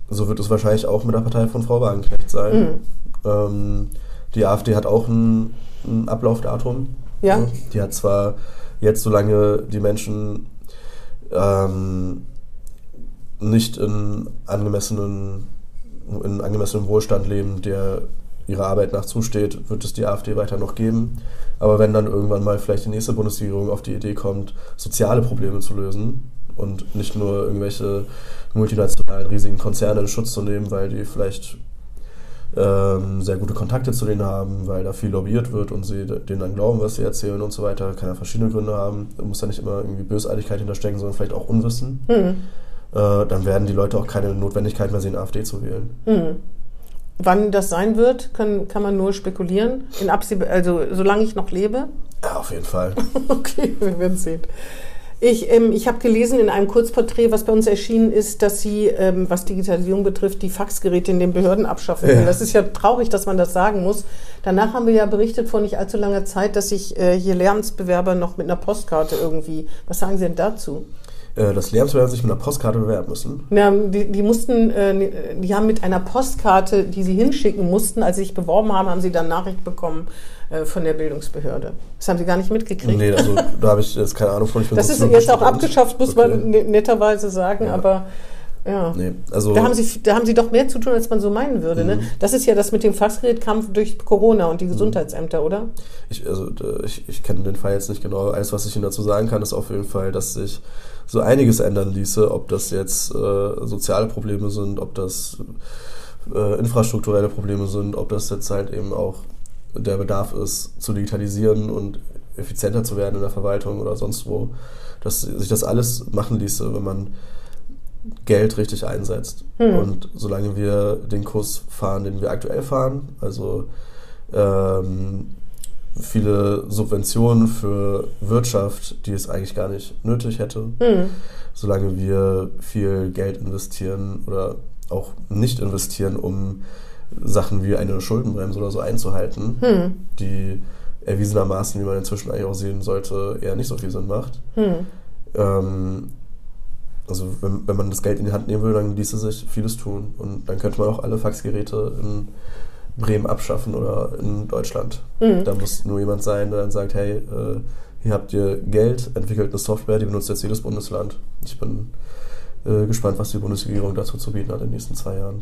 Speaker 3: so wird es wahrscheinlich auch mit der Partei von Frau Wagenknecht sein. Mhm. Ähm, die AfD hat auch ein ein Ablaufdatum.
Speaker 2: Ja.
Speaker 3: Die hat zwar jetzt, solange die Menschen ähm, nicht in angemessenen, in angemessenem Wohlstand leben, der ihrer Arbeit nach zusteht, wird es die AfD weiter noch geben. Aber wenn dann irgendwann mal vielleicht die nächste Bundesregierung auf die Idee kommt, soziale Probleme zu lösen und nicht nur irgendwelche multinationalen riesigen Konzerne in Schutz zu nehmen, weil die vielleicht ähm, sehr gute Kontakte zu denen haben, weil da viel lobbyiert wird und sie denen dann glauben, was sie erzählen und so weiter. Kann ja verschiedene Gründe haben. Da muss ja nicht immer irgendwie Bösartigkeit hinterstecken, sondern vielleicht auch Unwissen. Mhm. Äh, dann werden die Leute auch keine Notwendigkeit mehr sehen, AfD zu wählen.
Speaker 2: Mhm. Wann das sein wird, kann, kann man nur spekulieren. In also solange ich noch lebe.
Speaker 3: Ja, auf jeden Fall. [LAUGHS]
Speaker 2: okay, wir werden sehen. Ich, ähm, ich habe gelesen in einem Kurzporträt, was bei uns erschienen ist, dass Sie, ähm, was Digitalisierung betrifft, die Faxgeräte in den Behörden abschaffen. Ja. Das ist ja traurig, dass man das sagen muss. Danach haben wir ja berichtet vor nicht allzu langer Zeit, dass sich äh, hier Lernensbewerber noch mit einer Postkarte irgendwie. Was sagen Sie denn dazu?
Speaker 3: Äh, dass Lehramtsbewerber sich mit einer Postkarte bewerben müssen.
Speaker 2: Ja, die, die mussten, äh, die haben mit einer Postkarte, die sie hinschicken mussten, als sie sich beworben haben, haben sie dann Nachricht bekommen äh, von der Bildungsbehörde. Das haben sie gar nicht mitgekriegt.
Speaker 3: Nee, also da habe ich jetzt keine Ahnung von. Ich
Speaker 2: bin das ist jetzt auch abgeschafft, muss okay. man netterweise sagen, ja. aber ja. Nee, also da, haben sie, da haben sie doch mehr zu tun, als man so meinen würde. Ne? Mhm. Ne? Das ist ja das mit dem Faxgerätkampf durch Corona und die mhm. Gesundheitsämter, oder?
Speaker 3: Ich, also, ich, ich kenne den Fall jetzt nicht genau. Alles, was ich Ihnen dazu sagen kann, ist auf jeden Fall, dass sich so einiges ändern ließe, ob das jetzt äh, soziale Probleme sind, ob das äh, infrastrukturelle Probleme sind, ob das jetzt halt eben auch der Bedarf ist, zu digitalisieren und effizienter zu werden in der Verwaltung oder sonst wo, dass sich das alles machen ließe, wenn man Geld richtig einsetzt. Hm. Und solange wir den Kurs fahren, den wir aktuell fahren, also ähm, viele Subventionen für Wirtschaft, die es eigentlich gar nicht nötig hätte, hm. solange wir viel Geld investieren oder auch nicht investieren, um Sachen wie eine Schuldenbremse oder so einzuhalten, hm. die erwiesenermaßen, wie man inzwischen eigentlich auch sehen sollte, eher nicht so viel Sinn macht. Hm. Ähm, also wenn, wenn man das Geld in die Hand nehmen will, dann ließe sich vieles tun. Und dann könnte man auch alle Faxgeräte in Bremen abschaffen oder in Deutschland. Mhm. Da muss nur jemand sein, der dann sagt, hey, äh, hier habt ihr Geld, entwickelt eine Software, die benutzt jetzt jedes Bundesland. Ich bin äh, gespannt, was die Bundesregierung dazu zu bieten hat in den nächsten zwei Jahren.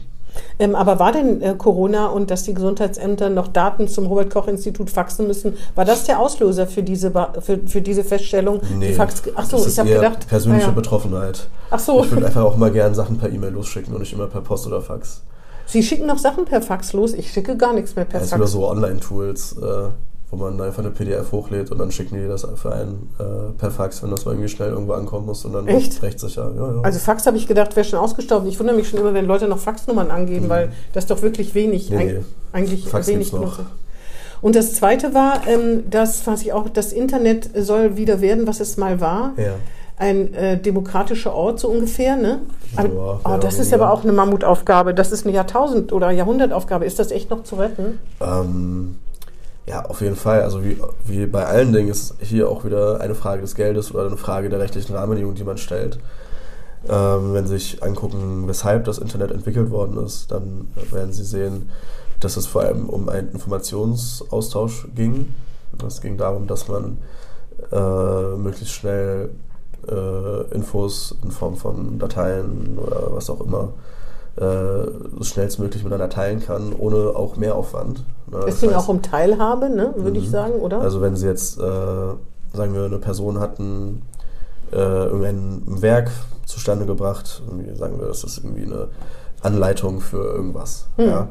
Speaker 2: Ähm, aber war denn äh, Corona und dass die Gesundheitsämter noch Daten zum Robert-Koch-Institut faxen müssen, war das der Auslöser für diese, für, für diese Feststellung?
Speaker 3: Nee, Fax Achso, ich habe gedacht. Persönliche ah, ja. Betroffenheit.
Speaker 2: Ach so.
Speaker 3: Ich würde einfach auch mal gern Sachen per E-Mail losschicken und nicht immer per Post oder Fax.
Speaker 2: Sie schicken noch Sachen per Fax los? Ich schicke gar nichts mehr per
Speaker 3: ja,
Speaker 2: Fax.
Speaker 3: Über so Online-Tools. Äh, wo man einfach eine PDF hochlädt und dann schicken die das für einen äh, per Fax, wenn das mal irgendwie schnell irgendwo ankommen muss und dann
Speaker 2: Echt?
Speaker 3: rechtssicher.
Speaker 2: Ja, ja. Also Fax habe ich gedacht, wäre schon ausgestorben. Ich wundere mich schon immer, wenn Leute noch Faxnummern angeben, mhm. weil das ist doch wirklich wenig.
Speaker 3: Nee, Eig
Speaker 2: eigentlich
Speaker 3: Fax
Speaker 2: wenig
Speaker 3: noch.
Speaker 2: Und das zweite war, ähm, das, was ich auch, das Internet soll wieder werden, was es mal war.
Speaker 3: Ja.
Speaker 2: Ein äh, demokratischer Ort, so ungefähr, ne?
Speaker 3: Ja,
Speaker 2: oh, das ist aber auch eine Mammutaufgabe. Das ist eine Jahrtausend- oder Jahrhundertaufgabe. Ist das echt noch zu retten?
Speaker 3: Ähm, ja, auf jeden Fall. Also wie, wie bei allen Dingen ist hier auch wieder eine Frage des Geldes oder eine Frage der rechtlichen Rahmenbedingungen, die man stellt. Ähm, wenn Sie sich angucken, weshalb das Internet entwickelt worden ist, dann werden Sie sehen, dass es vor allem um einen Informationsaustausch ging. Es ging darum, dass man äh, möglichst schnell äh, Infos in Form von Dateien oder was auch immer äh, schnellstmöglich miteinander teilen kann, ohne auch Mehraufwand.
Speaker 2: Ne? Es ging auch um Teilhabe, ne, würde ich mhm. sagen, oder?
Speaker 3: Also wenn Sie jetzt, äh, sagen wir, eine Person hat ein, äh, irgendein Werk zustande gebracht, sagen wir, das ist irgendwie eine Anleitung für irgendwas, mhm. ja,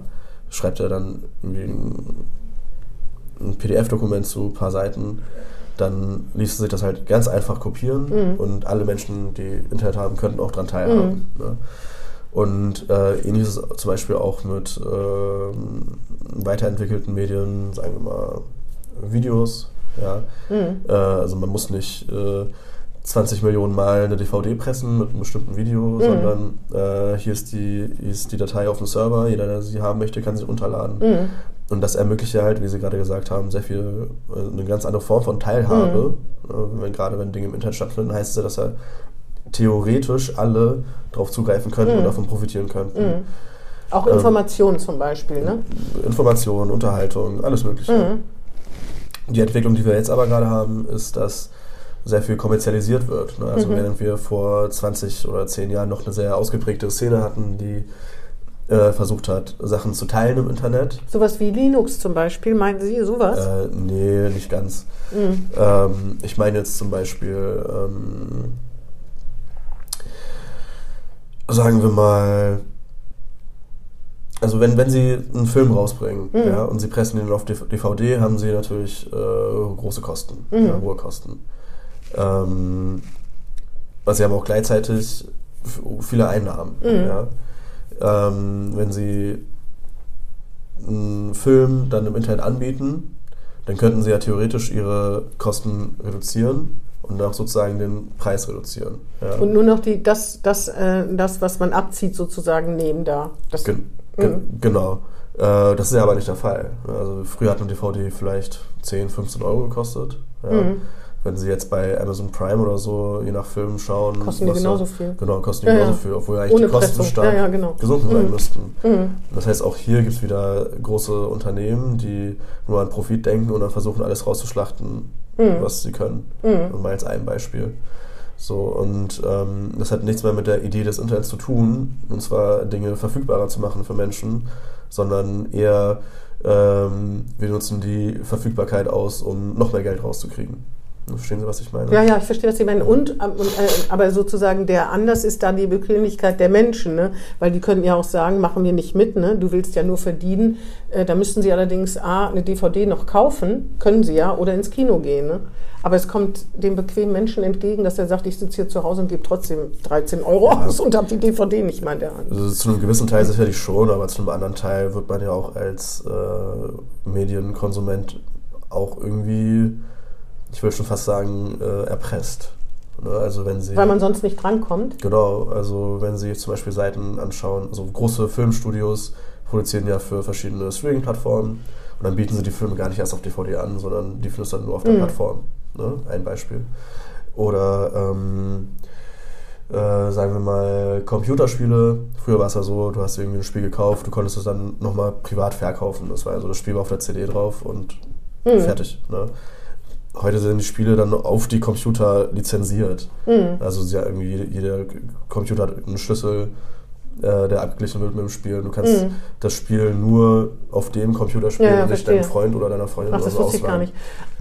Speaker 3: schreibt er dann irgendwie ein, ein PDF-Dokument zu ein paar Seiten, dann ließe sich das halt ganz einfach kopieren mhm. und alle Menschen, die Internet haben, könnten auch daran teilhaben. Mhm. Ne? Und äh, ähnliches zum Beispiel auch mit äh, weiterentwickelten Medien, sagen wir mal Videos. Ja. Mhm. Äh, also man muss nicht 20 äh, Millionen Mal eine DVD pressen mit einem bestimmten Video, mhm. sondern äh, hier, ist die, hier ist die Datei auf dem Server, jeder, der sie haben möchte, kann sie runterladen. Mhm. Und das ermöglicht ja halt, wie Sie gerade gesagt haben, sehr viel, äh, eine ganz andere Form von Teilhabe. Mhm. Wenn, gerade wenn Dinge im Internet stattfinden, heißt es ja, dass er theoretisch alle darauf zugreifen könnten mhm. und davon profitieren könnten. Mhm.
Speaker 2: Auch Informationen ähm, zum Beispiel, ne?
Speaker 3: Informationen, Unterhaltung, alles Mögliche. Mhm. Die Entwicklung, die wir jetzt aber gerade haben, ist, dass sehr viel kommerzialisiert wird. Ne? Also mhm. während wir vor 20 oder 10 Jahren noch eine sehr ausgeprägte Szene hatten, die äh, versucht hat, Sachen zu teilen im Internet.
Speaker 2: Sowas wie Linux zum Beispiel, meinen Sie sowas?
Speaker 3: Äh, nee, nicht ganz. Mhm. Ähm, ich meine jetzt zum Beispiel ähm, sagen wir mal, also wenn, wenn sie einen Film rausbringen mhm. ja, und sie pressen ihn auf DVD, haben sie natürlich äh, große Kosten, mhm. ja, hohe Kosten. Ähm, sie haben auch gleichzeitig viele Einnahmen. Mhm. Ja. Ähm, wenn sie einen Film dann im Internet anbieten, dann könnten sie ja theoretisch ihre Kosten reduzieren und auch sozusagen den Preis reduzieren.
Speaker 2: Ja. Und nur noch die, das, das, äh, das, was man abzieht, sozusagen nehmen da.
Speaker 3: Gen gen mhm. Genau. Äh, das ist ja aber nicht der Fall. Also früher hat eine DVD vielleicht 10, 15 Euro gekostet. Ja. Mhm. Wenn Sie jetzt bei Amazon Prime oder so, je nach Film schauen.
Speaker 2: Kosten die genauso da, viel.
Speaker 3: Genau, kosten die ja, genauso viel, obwohl eigentlich Ohne die Kosten stark ja, genau. gesunken sein mhm. müssten. Mhm. Das heißt, auch hier gibt es wieder große Unternehmen, die nur an Profit denken und dann versuchen, alles rauszuschlachten, mhm. was sie können. Mhm. Und mal als ein Beispiel. So, und ähm, das hat nichts mehr mit der Idee des Internets zu tun, und zwar Dinge verfügbarer zu machen für Menschen, sondern eher ähm, wir nutzen die Verfügbarkeit aus, um noch mehr Geld rauszukriegen. Verstehen Sie, was ich meine?
Speaker 2: Ja, ja, ich verstehe, was Sie meinen. Und, ähm, äh, aber sozusagen der Anders ist dann die Bequemlichkeit der Menschen, ne? weil die könnten ja auch sagen, machen wir nicht mit, ne? du willst ja nur verdienen. Äh, da müssten Sie allerdings A, eine DVD noch kaufen, können Sie ja, oder ins Kino gehen. Ne? Aber es kommt dem bequemen Menschen entgegen, dass er sagt, ich sitze hier zu Hause und gebe trotzdem 13 Euro ja. aus und habe die DVD nicht mal in der Hand.
Speaker 3: Also zu einem gewissen Teil sicherlich schon, aber zu einem anderen Teil wird man ja auch als äh, Medienkonsument auch irgendwie ich würde schon fast sagen, äh, erpresst.
Speaker 2: Ne? Also wenn sie, Weil man sonst nicht drankommt?
Speaker 3: Genau, also wenn Sie zum Beispiel Seiten anschauen, also große Filmstudios produzieren ja für verschiedene Streaming-Plattformen und dann bieten sie die Filme gar nicht erst auf DVD an, sondern die findest du dann nur auf der mhm. Plattform. Ne? Ein Beispiel. Oder ähm, äh, sagen wir mal Computerspiele. Früher war es ja so, du hast irgendwie ein Spiel gekauft, du konntest es dann nochmal privat verkaufen. Das war also das Spiel war auf der CD drauf und mhm. fertig. Ne? Heute sind die Spiele dann auf die Computer lizenziert. Mhm. Also ja, irgendwie jeder Computer hat einen Schlüssel, äh, der abgeglichen wird mit dem Spiel. Du kannst mhm. das Spiel nur auf dem Computer spielen ja, ja, nicht deinem Freund oder deiner Freundin Ach, oder so
Speaker 2: das wusste ich gar nicht.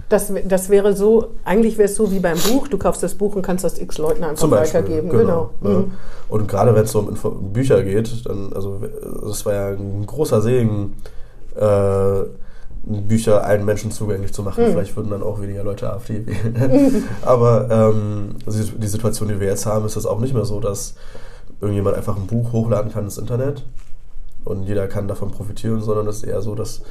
Speaker 2: Das, das wäre so, eigentlich wäre es so wie beim Buch, du kaufst das Buch und kannst das x Leuten einfach Beispiel, weitergeben.
Speaker 3: Genau. genau. Mhm. Und gerade wenn es so um Bücher geht, dann, also das war ja ein großer Segen, äh, Bücher allen Menschen zugänglich zu machen. Mhm. Vielleicht würden dann auch weniger Leute AfD wählen. [LAUGHS] Aber ähm, die Situation, die wir jetzt haben, ist es auch nicht mehr so, dass irgendjemand einfach ein Buch hochladen kann ins Internet und jeder kann davon profitieren, sondern es ist eher so, dass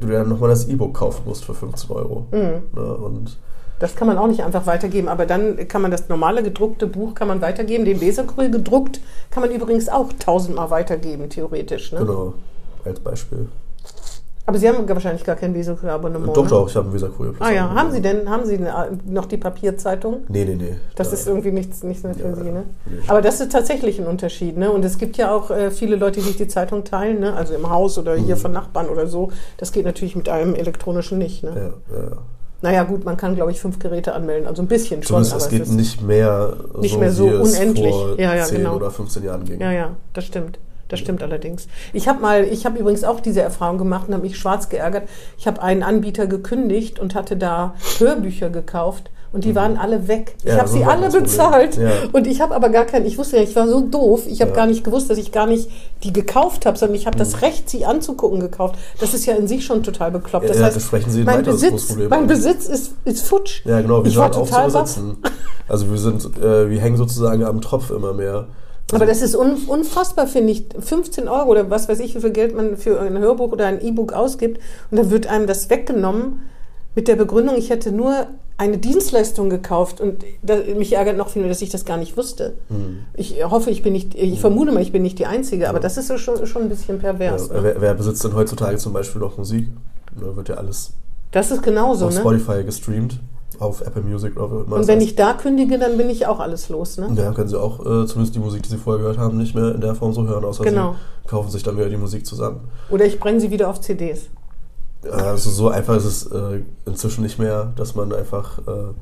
Speaker 3: du dir dann nochmal das E-Book kaufen musst für 15 Euro. Mhm.
Speaker 2: Ne? Und das kann man auch nicht einfach weitergeben, aber dann kann man das normale gedruckte Buch kann man weitergeben. Den Weserkurier gedruckt kann man übrigens auch tausendmal weitergeben, theoretisch. Ne?
Speaker 3: Genau, als Beispiel.
Speaker 2: Aber Sie haben wahrscheinlich gar kein Weserkurier-Abonnement.
Speaker 3: Doch, ne? doch, ich habe ein Weserkurier.
Speaker 2: Ah ja, haben Sie denn, haben Sie noch die Papierzeitung?
Speaker 3: Nee, nee, nee.
Speaker 2: Das da ist irgendwie nichts, nichts mehr für ja, Sie, ne? Nee. Aber das ist tatsächlich ein Unterschied, ne? Und es gibt ja auch äh, viele Leute, die sich die Zeitung teilen, ne? Also im Haus oder mhm. hier von Nachbarn oder so. Das geht natürlich mit einem elektronischen nicht, ne? Ja, ja, ja. Naja, gut, man kann, glaube ich, fünf Geräte anmelden, also ein bisschen
Speaker 3: schon. Zumindest es geht nicht mehr
Speaker 2: nicht so, mehr so unendlich. vor
Speaker 3: ja, ja, 10 genau. oder 15 Jahren ging.
Speaker 2: Ja, ja, das stimmt. Das stimmt allerdings. Ich habe mal, ich habe übrigens auch diese Erfahrung gemacht und habe mich schwarz geärgert. Ich habe einen Anbieter gekündigt und hatte da Hörbücher gekauft und die mhm. waren alle weg. Ich ja, habe sie alle bezahlt ja. und ich habe aber gar keinen, ich wusste ja, ich war so doof, ich habe ja. gar nicht gewusst, dass ich gar nicht die gekauft habe, sondern ich habe mhm. das Recht, sie anzugucken, gekauft. Das ist ja in sich schon total bekloppt.
Speaker 3: Das heißt, das sprechen Sie
Speaker 2: mein Besitz, mein Besitz ist, ist futsch.
Speaker 3: Ja, genau, wir ich sind total auch zu Also wir sind, äh, wir hängen sozusagen am Tropf immer mehr.
Speaker 2: Aber das ist unfassbar, finde ich. 15 Euro oder was weiß ich, wie viel Geld man für ein Hörbuch oder ein E-Book ausgibt. Und dann wird einem das weggenommen mit der Begründung, ich hätte nur eine Dienstleistung gekauft und da, mich ärgert noch viel mehr, dass ich das gar nicht wusste. Mhm. Ich hoffe, ich bin nicht, ich mhm. vermute mal, ich bin nicht die Einzige, aber das ist so schon, schon ein bisschen pervers.
Speaker 3: Ja, ne? wer, wer, besitzt denn heutzutage zum Beispiel noch Musik? Da wird ja alles
Speaker 2: das ist genauso,
Speaker 3: auf ne? Spotify gestreamt auf Apple Music oder
Speaker 2: Und wenn ich da kündige, dann bin ich auch alles los, ne?
Speaker 3: Ja, können Sie auch äh, zumindest die Musik, die Sie vorher gehört haben, nicht mehr in der Form so hören, außer genau. Sie kaufen sich dann wieder die Musik zusammen.
Speaker 2: Oder ich brenne sie wieder auf CDs.
Speaker 3: Also so einfach ist es äh, inzwischen nicht mehr, dass man einfach äh,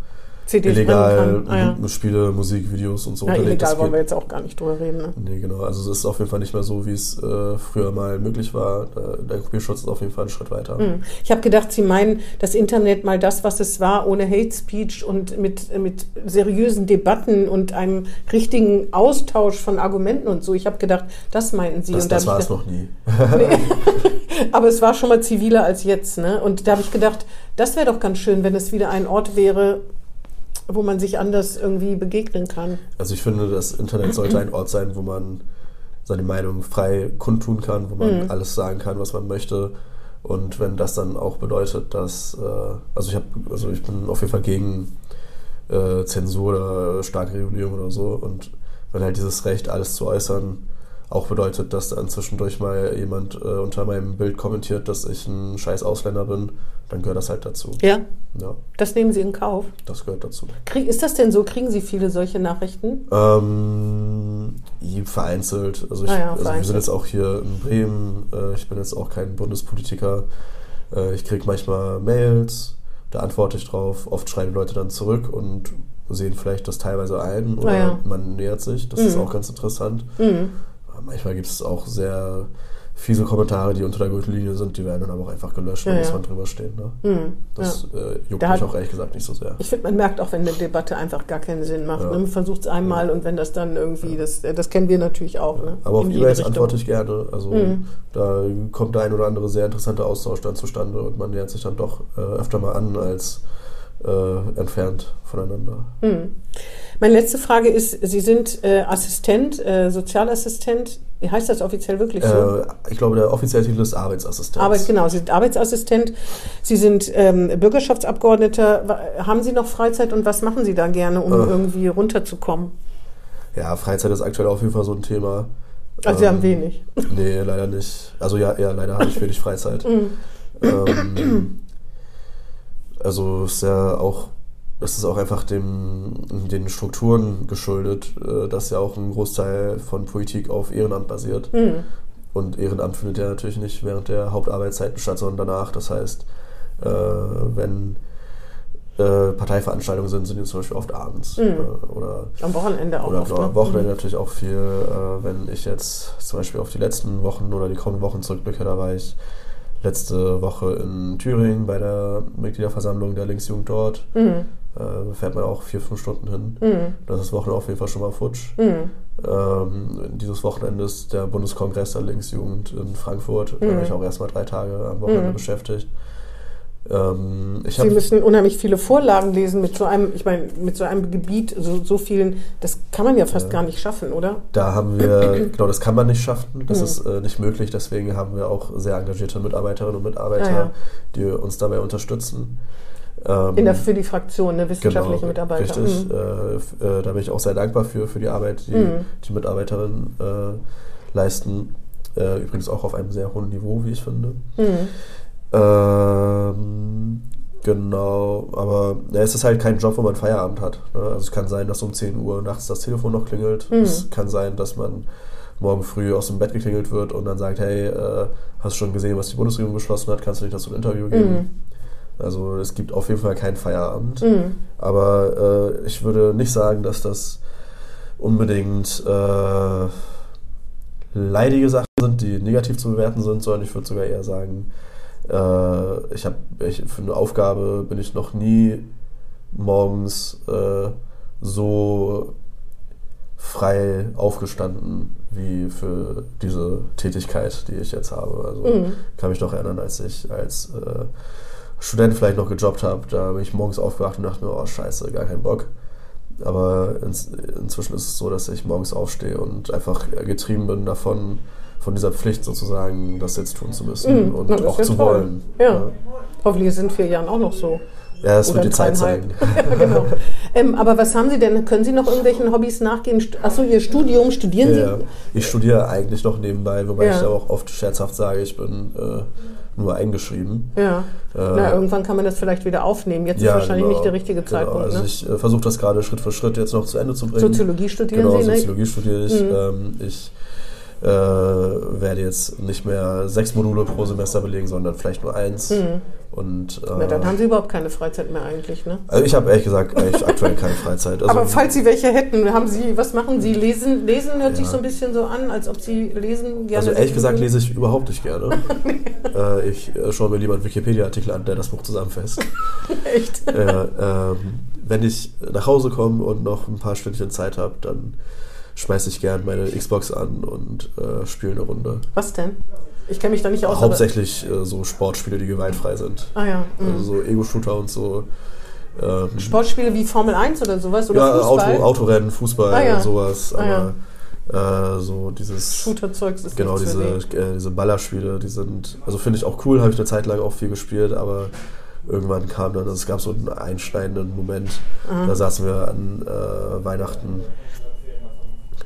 Speaker 3: CDs illegal ah, ja. Spiele, Musikvideos und so.
Speaker 2: Ja, illegal wollen wir jetzt auch gar nicht drüber reden. Ne?
Speaker 3: Nee, genau. Also es ist auf jeden Fall nicht mehr so, wie es äh, früher mal möglich war. Der Kopierschutz ist auf jeden Fall einen Schritt weiter.
Speaker 2: Hm. Ich habe gedacht, Sie meinen das Internet mal das, was es war, ohne Hate Speech und mit, mit seriösen Debatten und einem richtigen Austausch von Argumenten und so. Ich habe gedacht, das meinten Sie.
Speaker 3: Das, das war es noch nie.
Speaker 2: nee. [LAUGHS] [LAUGHS] Aber es war schon mal ziviler als jetzt. Ne? Und da habe ich gedacht, das wäre doch ganz schön, wenn es wieder ein Ort wäre, wo man sich anders irgendwie begegnen kann.
Speaker 3: Also ich finde, das Internet sollte ein Ort sein, wo man seine Meinung frei kundtun kann, wo man mhm. alles sagen kann, was man möchte. Und wenn das dann auch bedeutet, dass, äh, also ich habe, also ich bin auf jeden Fall gegen äh, Zensur oder starke Regulierung oder so. Und wenn halt dieses Recht, alles zu äußern, auch bedeutet, dass dann zwischendurch mal jemand äh, unter meinem Bild kommentiert, dass ich ein scheiß Ausländer bin, dann gehört das halt dazu.
Speaker 2: Ja?
Speaker 3: Ja,
Speaker 2: Das nehmen Sie in Kauf.
Speaker 3: das gehört dazu.
Speaker 2: Krieg, ist das denn so? Kriegen Sie viele solche Nachrichten?
Speaker 3: Ähm, vereinzelt. Also, ich,
Speaker 2: Ah ja,
Speaker 3: also wir sind jetzt auch hier in Bremen. Äh, ich bin jetzt auch kein Bundespolitiker. Äh, ich kriege manchmal Mails, da antworte ich drauf. Oft schreiben Leute dann zurück und sehen vielleicht das teilweise ein oder
Speaker 2: Ah ja.
Speaker 3: man nähert sich. Das ist auch ganz interessant.
Speaker 2: Mhm.
Speaker 3: Manchmal gibt es auch sehr fiese Kommentare, die unter der Gürtellinie sind, die werden dann aber auch einfach gelöscht,
Speaker 2: Ja,
Speaker 3: muss
Speaker 2: ja.
Speaker 3: man drüber stehen. Ne?
Speaker 2: Mhm.
Speaker 3: Das äh, juckt
Speaker 2: Da
Speaker 3: mich auch ehrlich gesagt nicht so sehr.
Speaker 2: Ich finde, man merkt auch, wenn eine Debatte einfach gar keinen Sinn macht.
Speaker 3: Ja.
Speaker 2: Ne? Man versucht es einmal und wenn das dann irgendwie, das, äh, das kennen wir natürlich auch. Ne?
Speaker 3: Aber auf
Speaker 2: In
Speaker 3: E-Mails antworte ich gerne. Also
Speaker 2: Mhm.
Speaker 3: da kommt der ein oder andere sehr interessante Austausch dann zustande und man nähert sich dann doch äh, öfter mal an als äh, entfernt voneinander.
Speaker 2: Mhm. Meine letzte Frage ist, Sie sind äh, Assistent, äh, Sozialassistent. Wie heißt das offiziell wirklich so?
Speaker 3: Äh, ich glaube, der offizielle Titel ist Arbeitsassistent.
Speaker 2: Arbeit, genau, Sie sind Arbeitsassistent, Sie sind ähm, Bürgerschaftsabgeordneter. Haben Sie noch Freizeit und was machen Sie da gerne, um
Speaker 3: Äh.
Speaker 2: irgendwie runterzukommen?
Speaker 3: Ja, Freizeit ist aktuell auf jeden Fall so ein Thema.
Speaker 2: Also Sie
Speaker 3: Ähm,
Speaker 2: haben wenig.
Speaker 3: Nee, leider nicht. Also ja, ja leider habe ich wenig Freizeit. [LAUGHS]
Speaker 2: Mhm.
Speaker 3: ähm, also ist ja auch, ist auch einfach dem, den Strukturen geschuldet, äh, dass ja auch ein Großteil von Politik auf Ehrenamt basiert.
Speaker 2: Mhm.
Speaker 3: Und Ehrenamt findet ja natürlich nicht während der Hauptarbeitszeiten statt, sondern danach. Das heißt, äh, wenn äh, Parteiveranstaltungen sind, sind die zum Beispiel oft abends.
Speaker 2: Mhm.
Speaker 3: Äh, oder
Speaker 2: Am Wochenende auch
Speaker 3: oder
Speaker 2: oft.
Speaker 3: genau,
Speaker 2: ne?
Speaker 3: am Wochenende natürlich auch viel. Äh, wenn ich jetzt zum Beispiel auf die letzten Wochen oder die kommenden Wochen zurückblicke, da war ich letzte Woche in Thüringen bei der Mitgliederversammlung der Linksjugend dort.
Speaker 2: Mhm.
Speaker 3: Äh, fährt man auch vier, fünf Stunden hin.
Speaker 2: Mhm.
Speaker 3: Das ist das Wochenende auf jeden Fall schon mal futsch.
Speaker 2: Mhm.
Speaker 3: Ähm, dieses Wochenende ist der Bundeskongress der Linksjugend in Frankfurt. Da
Speaker 2: Mhm.
Speaker 3: war ich auch erstmal drei Tage am Wochenende
Speaker 2: Mhm.
Speaker 3: beschäftigt. Ähm,
Speaker 2: Sie müssen unheimlich viele Vorlagen lesen mit so einem, ich meine, mit so einem Gebiet, so, so vielen, das kann man ja fast
Speaker 3: Ja.
Speaker 2: gar nicht schaffen, oder?
Speaker 3: da haben wir, [CLEARS THROAT] genau, das kann man nicht schaffen. Das
Speaker 2: Mhm.
Speaker 3: ist äh, nicht möglich. Deswegen haben wir auch sehr engagierte Mitarbeiterinnen und Mitarbeiter,
Speaker 2: Ah, ja.
Speaker 3: die uns dabei unterstützen. Ähm,
Speaker 2: In der, für die Fraktion, ne, wissenschaftliche
Speaker 3: genau,
Speaker 2: Mitarbeiter.
Speaker 3: Richtig.
Speaker 2: Mhm.
Speaker 3: Äh, äh, da bin ich auch sehr dankbar für, für die Arbeit, die
Speaker 2: Mhm.
Speaker 3: die Mitarbeiterinnen äh, leisten. Äh, übrigens auch auf einem sehr hohen Niveau, wie ich finde.
Speaker 2: Mhm.
Speaker 3: Ähm, genau, aber ja, es ist halt kein Job, wo man Feierabend hat. Ne? Also es kann sein, dass um 10 Uhr nachts das Telefon noch klingelt.
Speaker 2: Mhm.
Speaker 3: Es kann sein, dass man morgen früh aus dem Bett geklingelt wird und dann sagt, hey, äh, hast du schon gesehen, was die Bundesregierung beschlossen hat? Kannst du nicht dazu ein Interview geben?
Speaker 2: Mhm.
Speaker 3: Also es gibt auf jeden Fall keinen Feierabend.
Speaker 2: Mhm.
Speaker 3: Aber äh, ich würde nicht sagen, dass das unbedingt äh, leidige Sachen sind, die negativ zu bewerten sind, sondern ich würde sogar eher sagen, äh, ich habe für eine Aufgabe bin ich noch nie morgens äh, so frei aufgestanden wie für diese Tätigkeit, die ich jetzt habe. Also
Speaker 2: Mhm.
Speaker 3: kann mich noch erinnern, als ich als äh, Student vielleicht noch gejobbt habe, da bin ich morgens aufgewacht und dachte mir, oh scheiße, gar keinen Bock. Aber ins, inzwischen ist es so, dass ich morgens aufstehe und einfach getrieben bin davon, von dieser Pflicht sozusagen, das jetzt tun zu müssen
Speaker 2: Mhm.
Speaker 3: und
Speaker 2: Na,
Speaker 3: auch
Speaker 2: ja
Speaker 3: zu
Speaker 2: toll.
Speaker 3: wollen.
Speaker 2: Ja. Hoffentlich ist es in vier Jahren auch noch so.
Speaker 3: Ja, das
Speaker 2: Oder
Speaker 3: wird die Zeit zeigen. [LAUGHS]
Speaker 2: ja, genau. ähm, aber was haben Sie denn? Können Sie noch irgendwelchen Hobbys nachgehen? Achso, Ihr Studium, studieren
Speaker 3: Ja,
Speaker 2: Sie?
Speaker 3: ich studiere eigentlich noch nebenbei, wobei
Speaker 2: Ja.
Speaker 3: ich auch oft scherzhaft sage, ich bin äh, nur eingeschrieben.
Speaker 2: Ja.
Speaker 3: Äh,
Speaker 2: Na, irgendwann kann man das vielleicht wieder aufnehmen. Jetzt ist wahrscheinlich
Speaker 3: genau,
Speaker 2: nicht der richtige
Speaker 3: genau.
Speaker 2: Zeitpunkt.
Speaker 3: Also
Speaker 2: ne?
Speaker 3: ich äh, versuche das gerade Schritt für Schritt jetzt noch zu Ende zu bringen.
Speaker 2: Soziologie studieren
Speaker 3: Genau,
Speaker 2: Sie, ne?
Speaker 3: Soziologie studiere ich.
Speaker 2: Mhm.
Speaker 3: Ähm, ich äh, werde jetzt nicht mehr sechs Module pro Semester belegen, sondern vielleicht nur eins.
Speaker 2: Mhm.
Speaker 3: Und, äh,
Speaker 2: Na, dann haben Sie überhaupt keine Freizeit mehr eigentlich, ne?
Speaker 3: also ich habe ehrlich gesagt eigentlich aktuell keine Freizeit. Also,
Speaker 2: Aber falls Sie welche hätten, haben Sie, was machen Sie? Lesen, lesen hört sich
Speaker 3: Ja.
Speaker 2: so ein bisschen so an, als ob Sie lesen gerne.
Speaker 3: also ehrlich gesagt lese ich überhaupt nicht gerne. [LAUGHS] äh, ich äh, schaue mir lieber einen Wikipedia-Artikel an, der das Buch zusammenfasst. [LAUGHS]
Speaker 2: Echt?
Speaker 3: äh, ähm, wenn ich nach Hause komme und noch ein paar Stündchen Zeit habe, dann schmeiße ich gern meine Xbox an und äh, spiele eine Runde.
Speaker 2: Was denn? Ich kenne mich da nicht aus. aber-
Speaker 3: Hauptsächlich äh, so Sportspiele, die gewaltfrei sind.
Speaker 2: Ah ja. mhm.
Speaker 3: Also so Ego-Shooter und so. Ähm,
Speaker 2: Sportspiele wie Formel 1 oder sowas? Oder
Speaker 3: ja,
Speaker 2: Fußball?
Speaker 3: Auto, Autorennen, Fußball,
Speaker 2: Ah, ja.
Speaker 3: sowas.
Speaker 2: Ah,
Speaker 3: Aber äh, so dieses.
Speaker 2: Shooter-Zeugs ist
Speaker 3: Genau, diese, äh, diese Ballerspiele, die sind, also finde ich auch cool, habe ich eine Zeit lang auch viel gespielt, aber irgendwann kam dann, also es gab so einen einschneidenden Moment, da saßen wir an äh, Weihnachten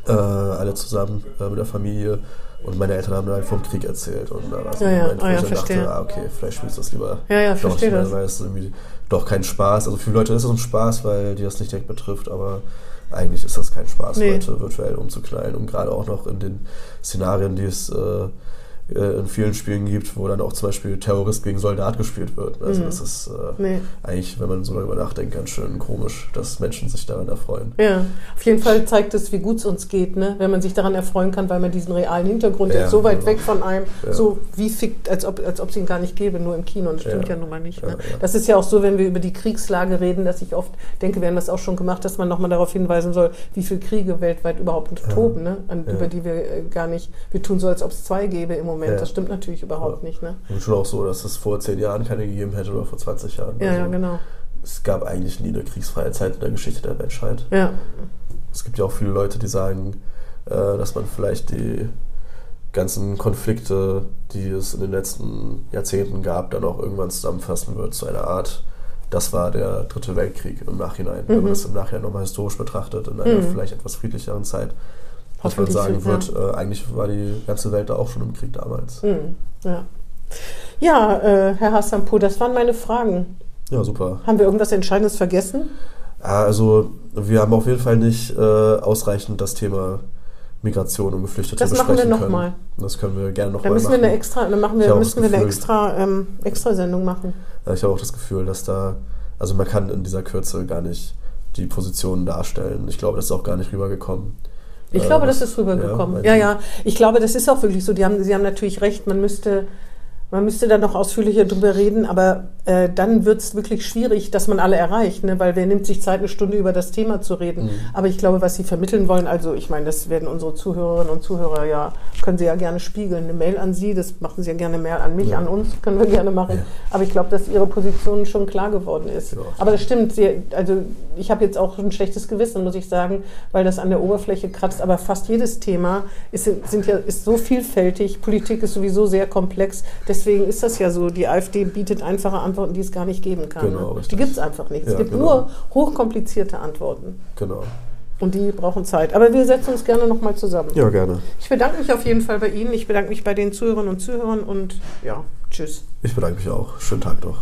Speaker 3: äh, alle zusammen äh, mit der Familie. Und meine Eltern haben dann halt vom Krieg erzählt. Und da war es
Speaker 2: Ja,
Speaker 3: ein
Speaker 2: ja.
Speaker 3: Wo
Speaker 2: Ah, ja,
Speaker 3: ich dann
Speaker 2: verstehe.
Speaker 3: dachte, ah, okay, vielleicht spielst du das lieber
Speaker 2: Ja, ja,
Speaker 3: doch
Speaker 2: verstehe
Speaker 3: nicht mehr,
Speaker 2: das.
Speaker 3: weil es irgendwie doch kein Spaß. Also für viele Leute ist es ein Spaß, weil die das nicht direkt betrifft, aber eigentlich ist das kein Spaß,
Speaker 2: Nee.
Speaker 3: Leute virtuell umzuknallen. Und gerade auch noch in den Szenarien, die es äh, äh, in vielen Spielen gibt, wo dann auch zum Beispiel Terrorist gegen Soldat gespielt wird. Also
Speaker 2: Mhm.
Speaker 3: das ist äh,
Speaker 2: Nee.
Speaker 3: eigentlich, wenn man so darüber nachdenkt, ganz schön komisch, dass Menschen sich daran erfreuen.
Speaker 2: Ja, auf jeden Fall zeigt es, wie gut es uns geht, ne? wenn man sich daran erfreuen kann, weil man diesen realen Hintergrund
Speaker 3: Ja,
Speaker 2: hat, so weit
Speaker 3: genau.
Speaker 2: weg von einem,
Speaker 3: Ja.
Speaker 2: so wie fickt, als ob als ob es ihn gar nicht gäbe, nur im Kino. Und das stimmt ja,
Speaker 3: Ja.
Speaker 2: nun mal nicht. Ne? Das ist ja auch so, wenn wir über die Kriegslage reden, dass ich oft denke, wir haben das auch schon gemacht, dass man nochmal darauf hinweisen soll, wie viele Kriege weltweit überhaupt toben, ne? An, über die wir äh, gar nicht, wir tun so, als ob es zwei gäbe im Moment.
Speaker 3: Ja.
Speaker 2: Das stimmt natürlich überhaupt
Speaker 3: Ja.
Speaker 2: nicht. Ne?
Speaker 3: Und schon auch so, dass es vor zehn Jahren keine gegeben hätte oder vor 20 Jahren.
Speaker 2: Ja,
Speaker 3: Also
Speaker 2: ja, genau.
Speaker 3: Es gab eigentlich nie eine kriegsfreie Zeit in der Geschichte der Menschheit.
Speaker 2: Ja,
Speaker 3: Es gibt ja auch viele Leute, die sagen, äh, dass man vielleicht die ganzen Konflikte, die es in den letzten Jahrzehnten gab, dann auch irgendwann zusammenfassen wird zu einer Art, das war der dritte Weltkrieg im Nachhinein. Wenn man das im Nachhinein nochmal historisch betrachtet, in einer
Speaker 2: Mhm.
Speaker 3: vielleicht etwas friedlicheren Zeit, dass man sagen
Speaker 2: ja.
Speaker 3: wird, äh, eigentlich war die ganze Welt da auch schon im Krieg damals.
Speaker 2: hm, ja. Ja, äh, Herr Hassanpour, das waren meine Fragen.
Speaker 3: Ja, super.
Speaker 2: Haben wir irgendwas Entscheidendes vergessen?
Speaker 3: Ja, Also wir haben auf jeden Fall nicht äh, ausreichend das Thema Migration und Geflüchtete
Speaker 2: Das machen
Speaker 3: besprechen
Speaker 2: wir noch
Speaker 3: können.
Speaker 2: mal.
Speaker 3: Das können wir gerne nochmal machen.
Speaker 2: wir eine extra, dann machen
Speaker 3: Ich
Speaker 2: wir,
Speaker 3: habe
Speaker 2: müssen
Speaker 3: das
Speaker 2: wir eine extra, ähm, extra Sendung machen.
Speaker 3: Ja, Ich habe auch das Gefühl, dass da, also man kann in dieser Kürze gar nicht die Positionen darstellen. Ich glaube, das ist auch gar nicht rübergekommen.
Speaker 2: Ich
Speaker 3: Äh,
Speaker 2: glaube,
Speaker 3: was-
Speaker 2: das ist rübergekommen.
Speaker 3: Ja,
Speaker 2: ja, Ich glaube, das ist auch wirklich so. Die haben, Sie haben natürlich recht. Man müsste, man müsste da noch ausführlicher drüber reden, aber äh, dann wird es wirklich schwierig, dass man alle erreicht, ne? weil wer nimmt sich Zeit, eine Stunde über das Thema zu reden.
Speaker 3: Mhm.
Speaker 2: Aber ich glaube, was Sie vermitteln wollen, also ich meine, das werden unsere Zuhörerinnen und Zuhörer ja, können Sie ja gerne spiegeln. Eine Mail an Sie, das machen Sie ja gerne Mail an mich,
Speaker 3: Ja.
Speaker 2: an uns, können wir gerne machen.
Speaker 3: Ja.
Speaker 2: Aber ich glaube, dass Ihre Position schon klar geworden ist.
Speaker 3: Ja.
Speaker 2: Aber das stimmt. Sie, also ich habe jetzt auch ein schlechtes Gewissen, muss ich sagen, weil das an der Oberfläche kratzt. Aber fast jedes Thema ist, sind ja, ist so vielfältig. Politik ist sowieso sehr komplex. Deswegen ist das ja so. Die AfD bietet einfache Antworten, die es gar nicht geben kann.
Speaker 3: Genau,
Speaker 2: ne? Die gibt es einfach nicht. es
Speaker 3: Ja,
Speaker 2: gibt
Speaker 3: genau.
Speaker 2: nur hochkomplizierte Antworten.
Speaker 3: Genau.
Speaker 2: Und die brauchen Zeit. Aber wir setzen uns gerne nochmal zusammen.
Speaker 3: Ja, gerne.
Speaker 2: Ich bedanke mich auf jeden Fall bei Ihnen. Ich bedanke mich bei den Zuhörerinnen und Zuhörern. Und ja, tschüss.
Speaker 3: Ich bedanke mich auch. Schönen Tag noch.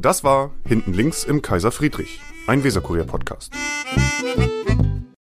Speaker 1: Das war Hinten links im Kaiser Friedrich, ein Weserkurier-Podcast.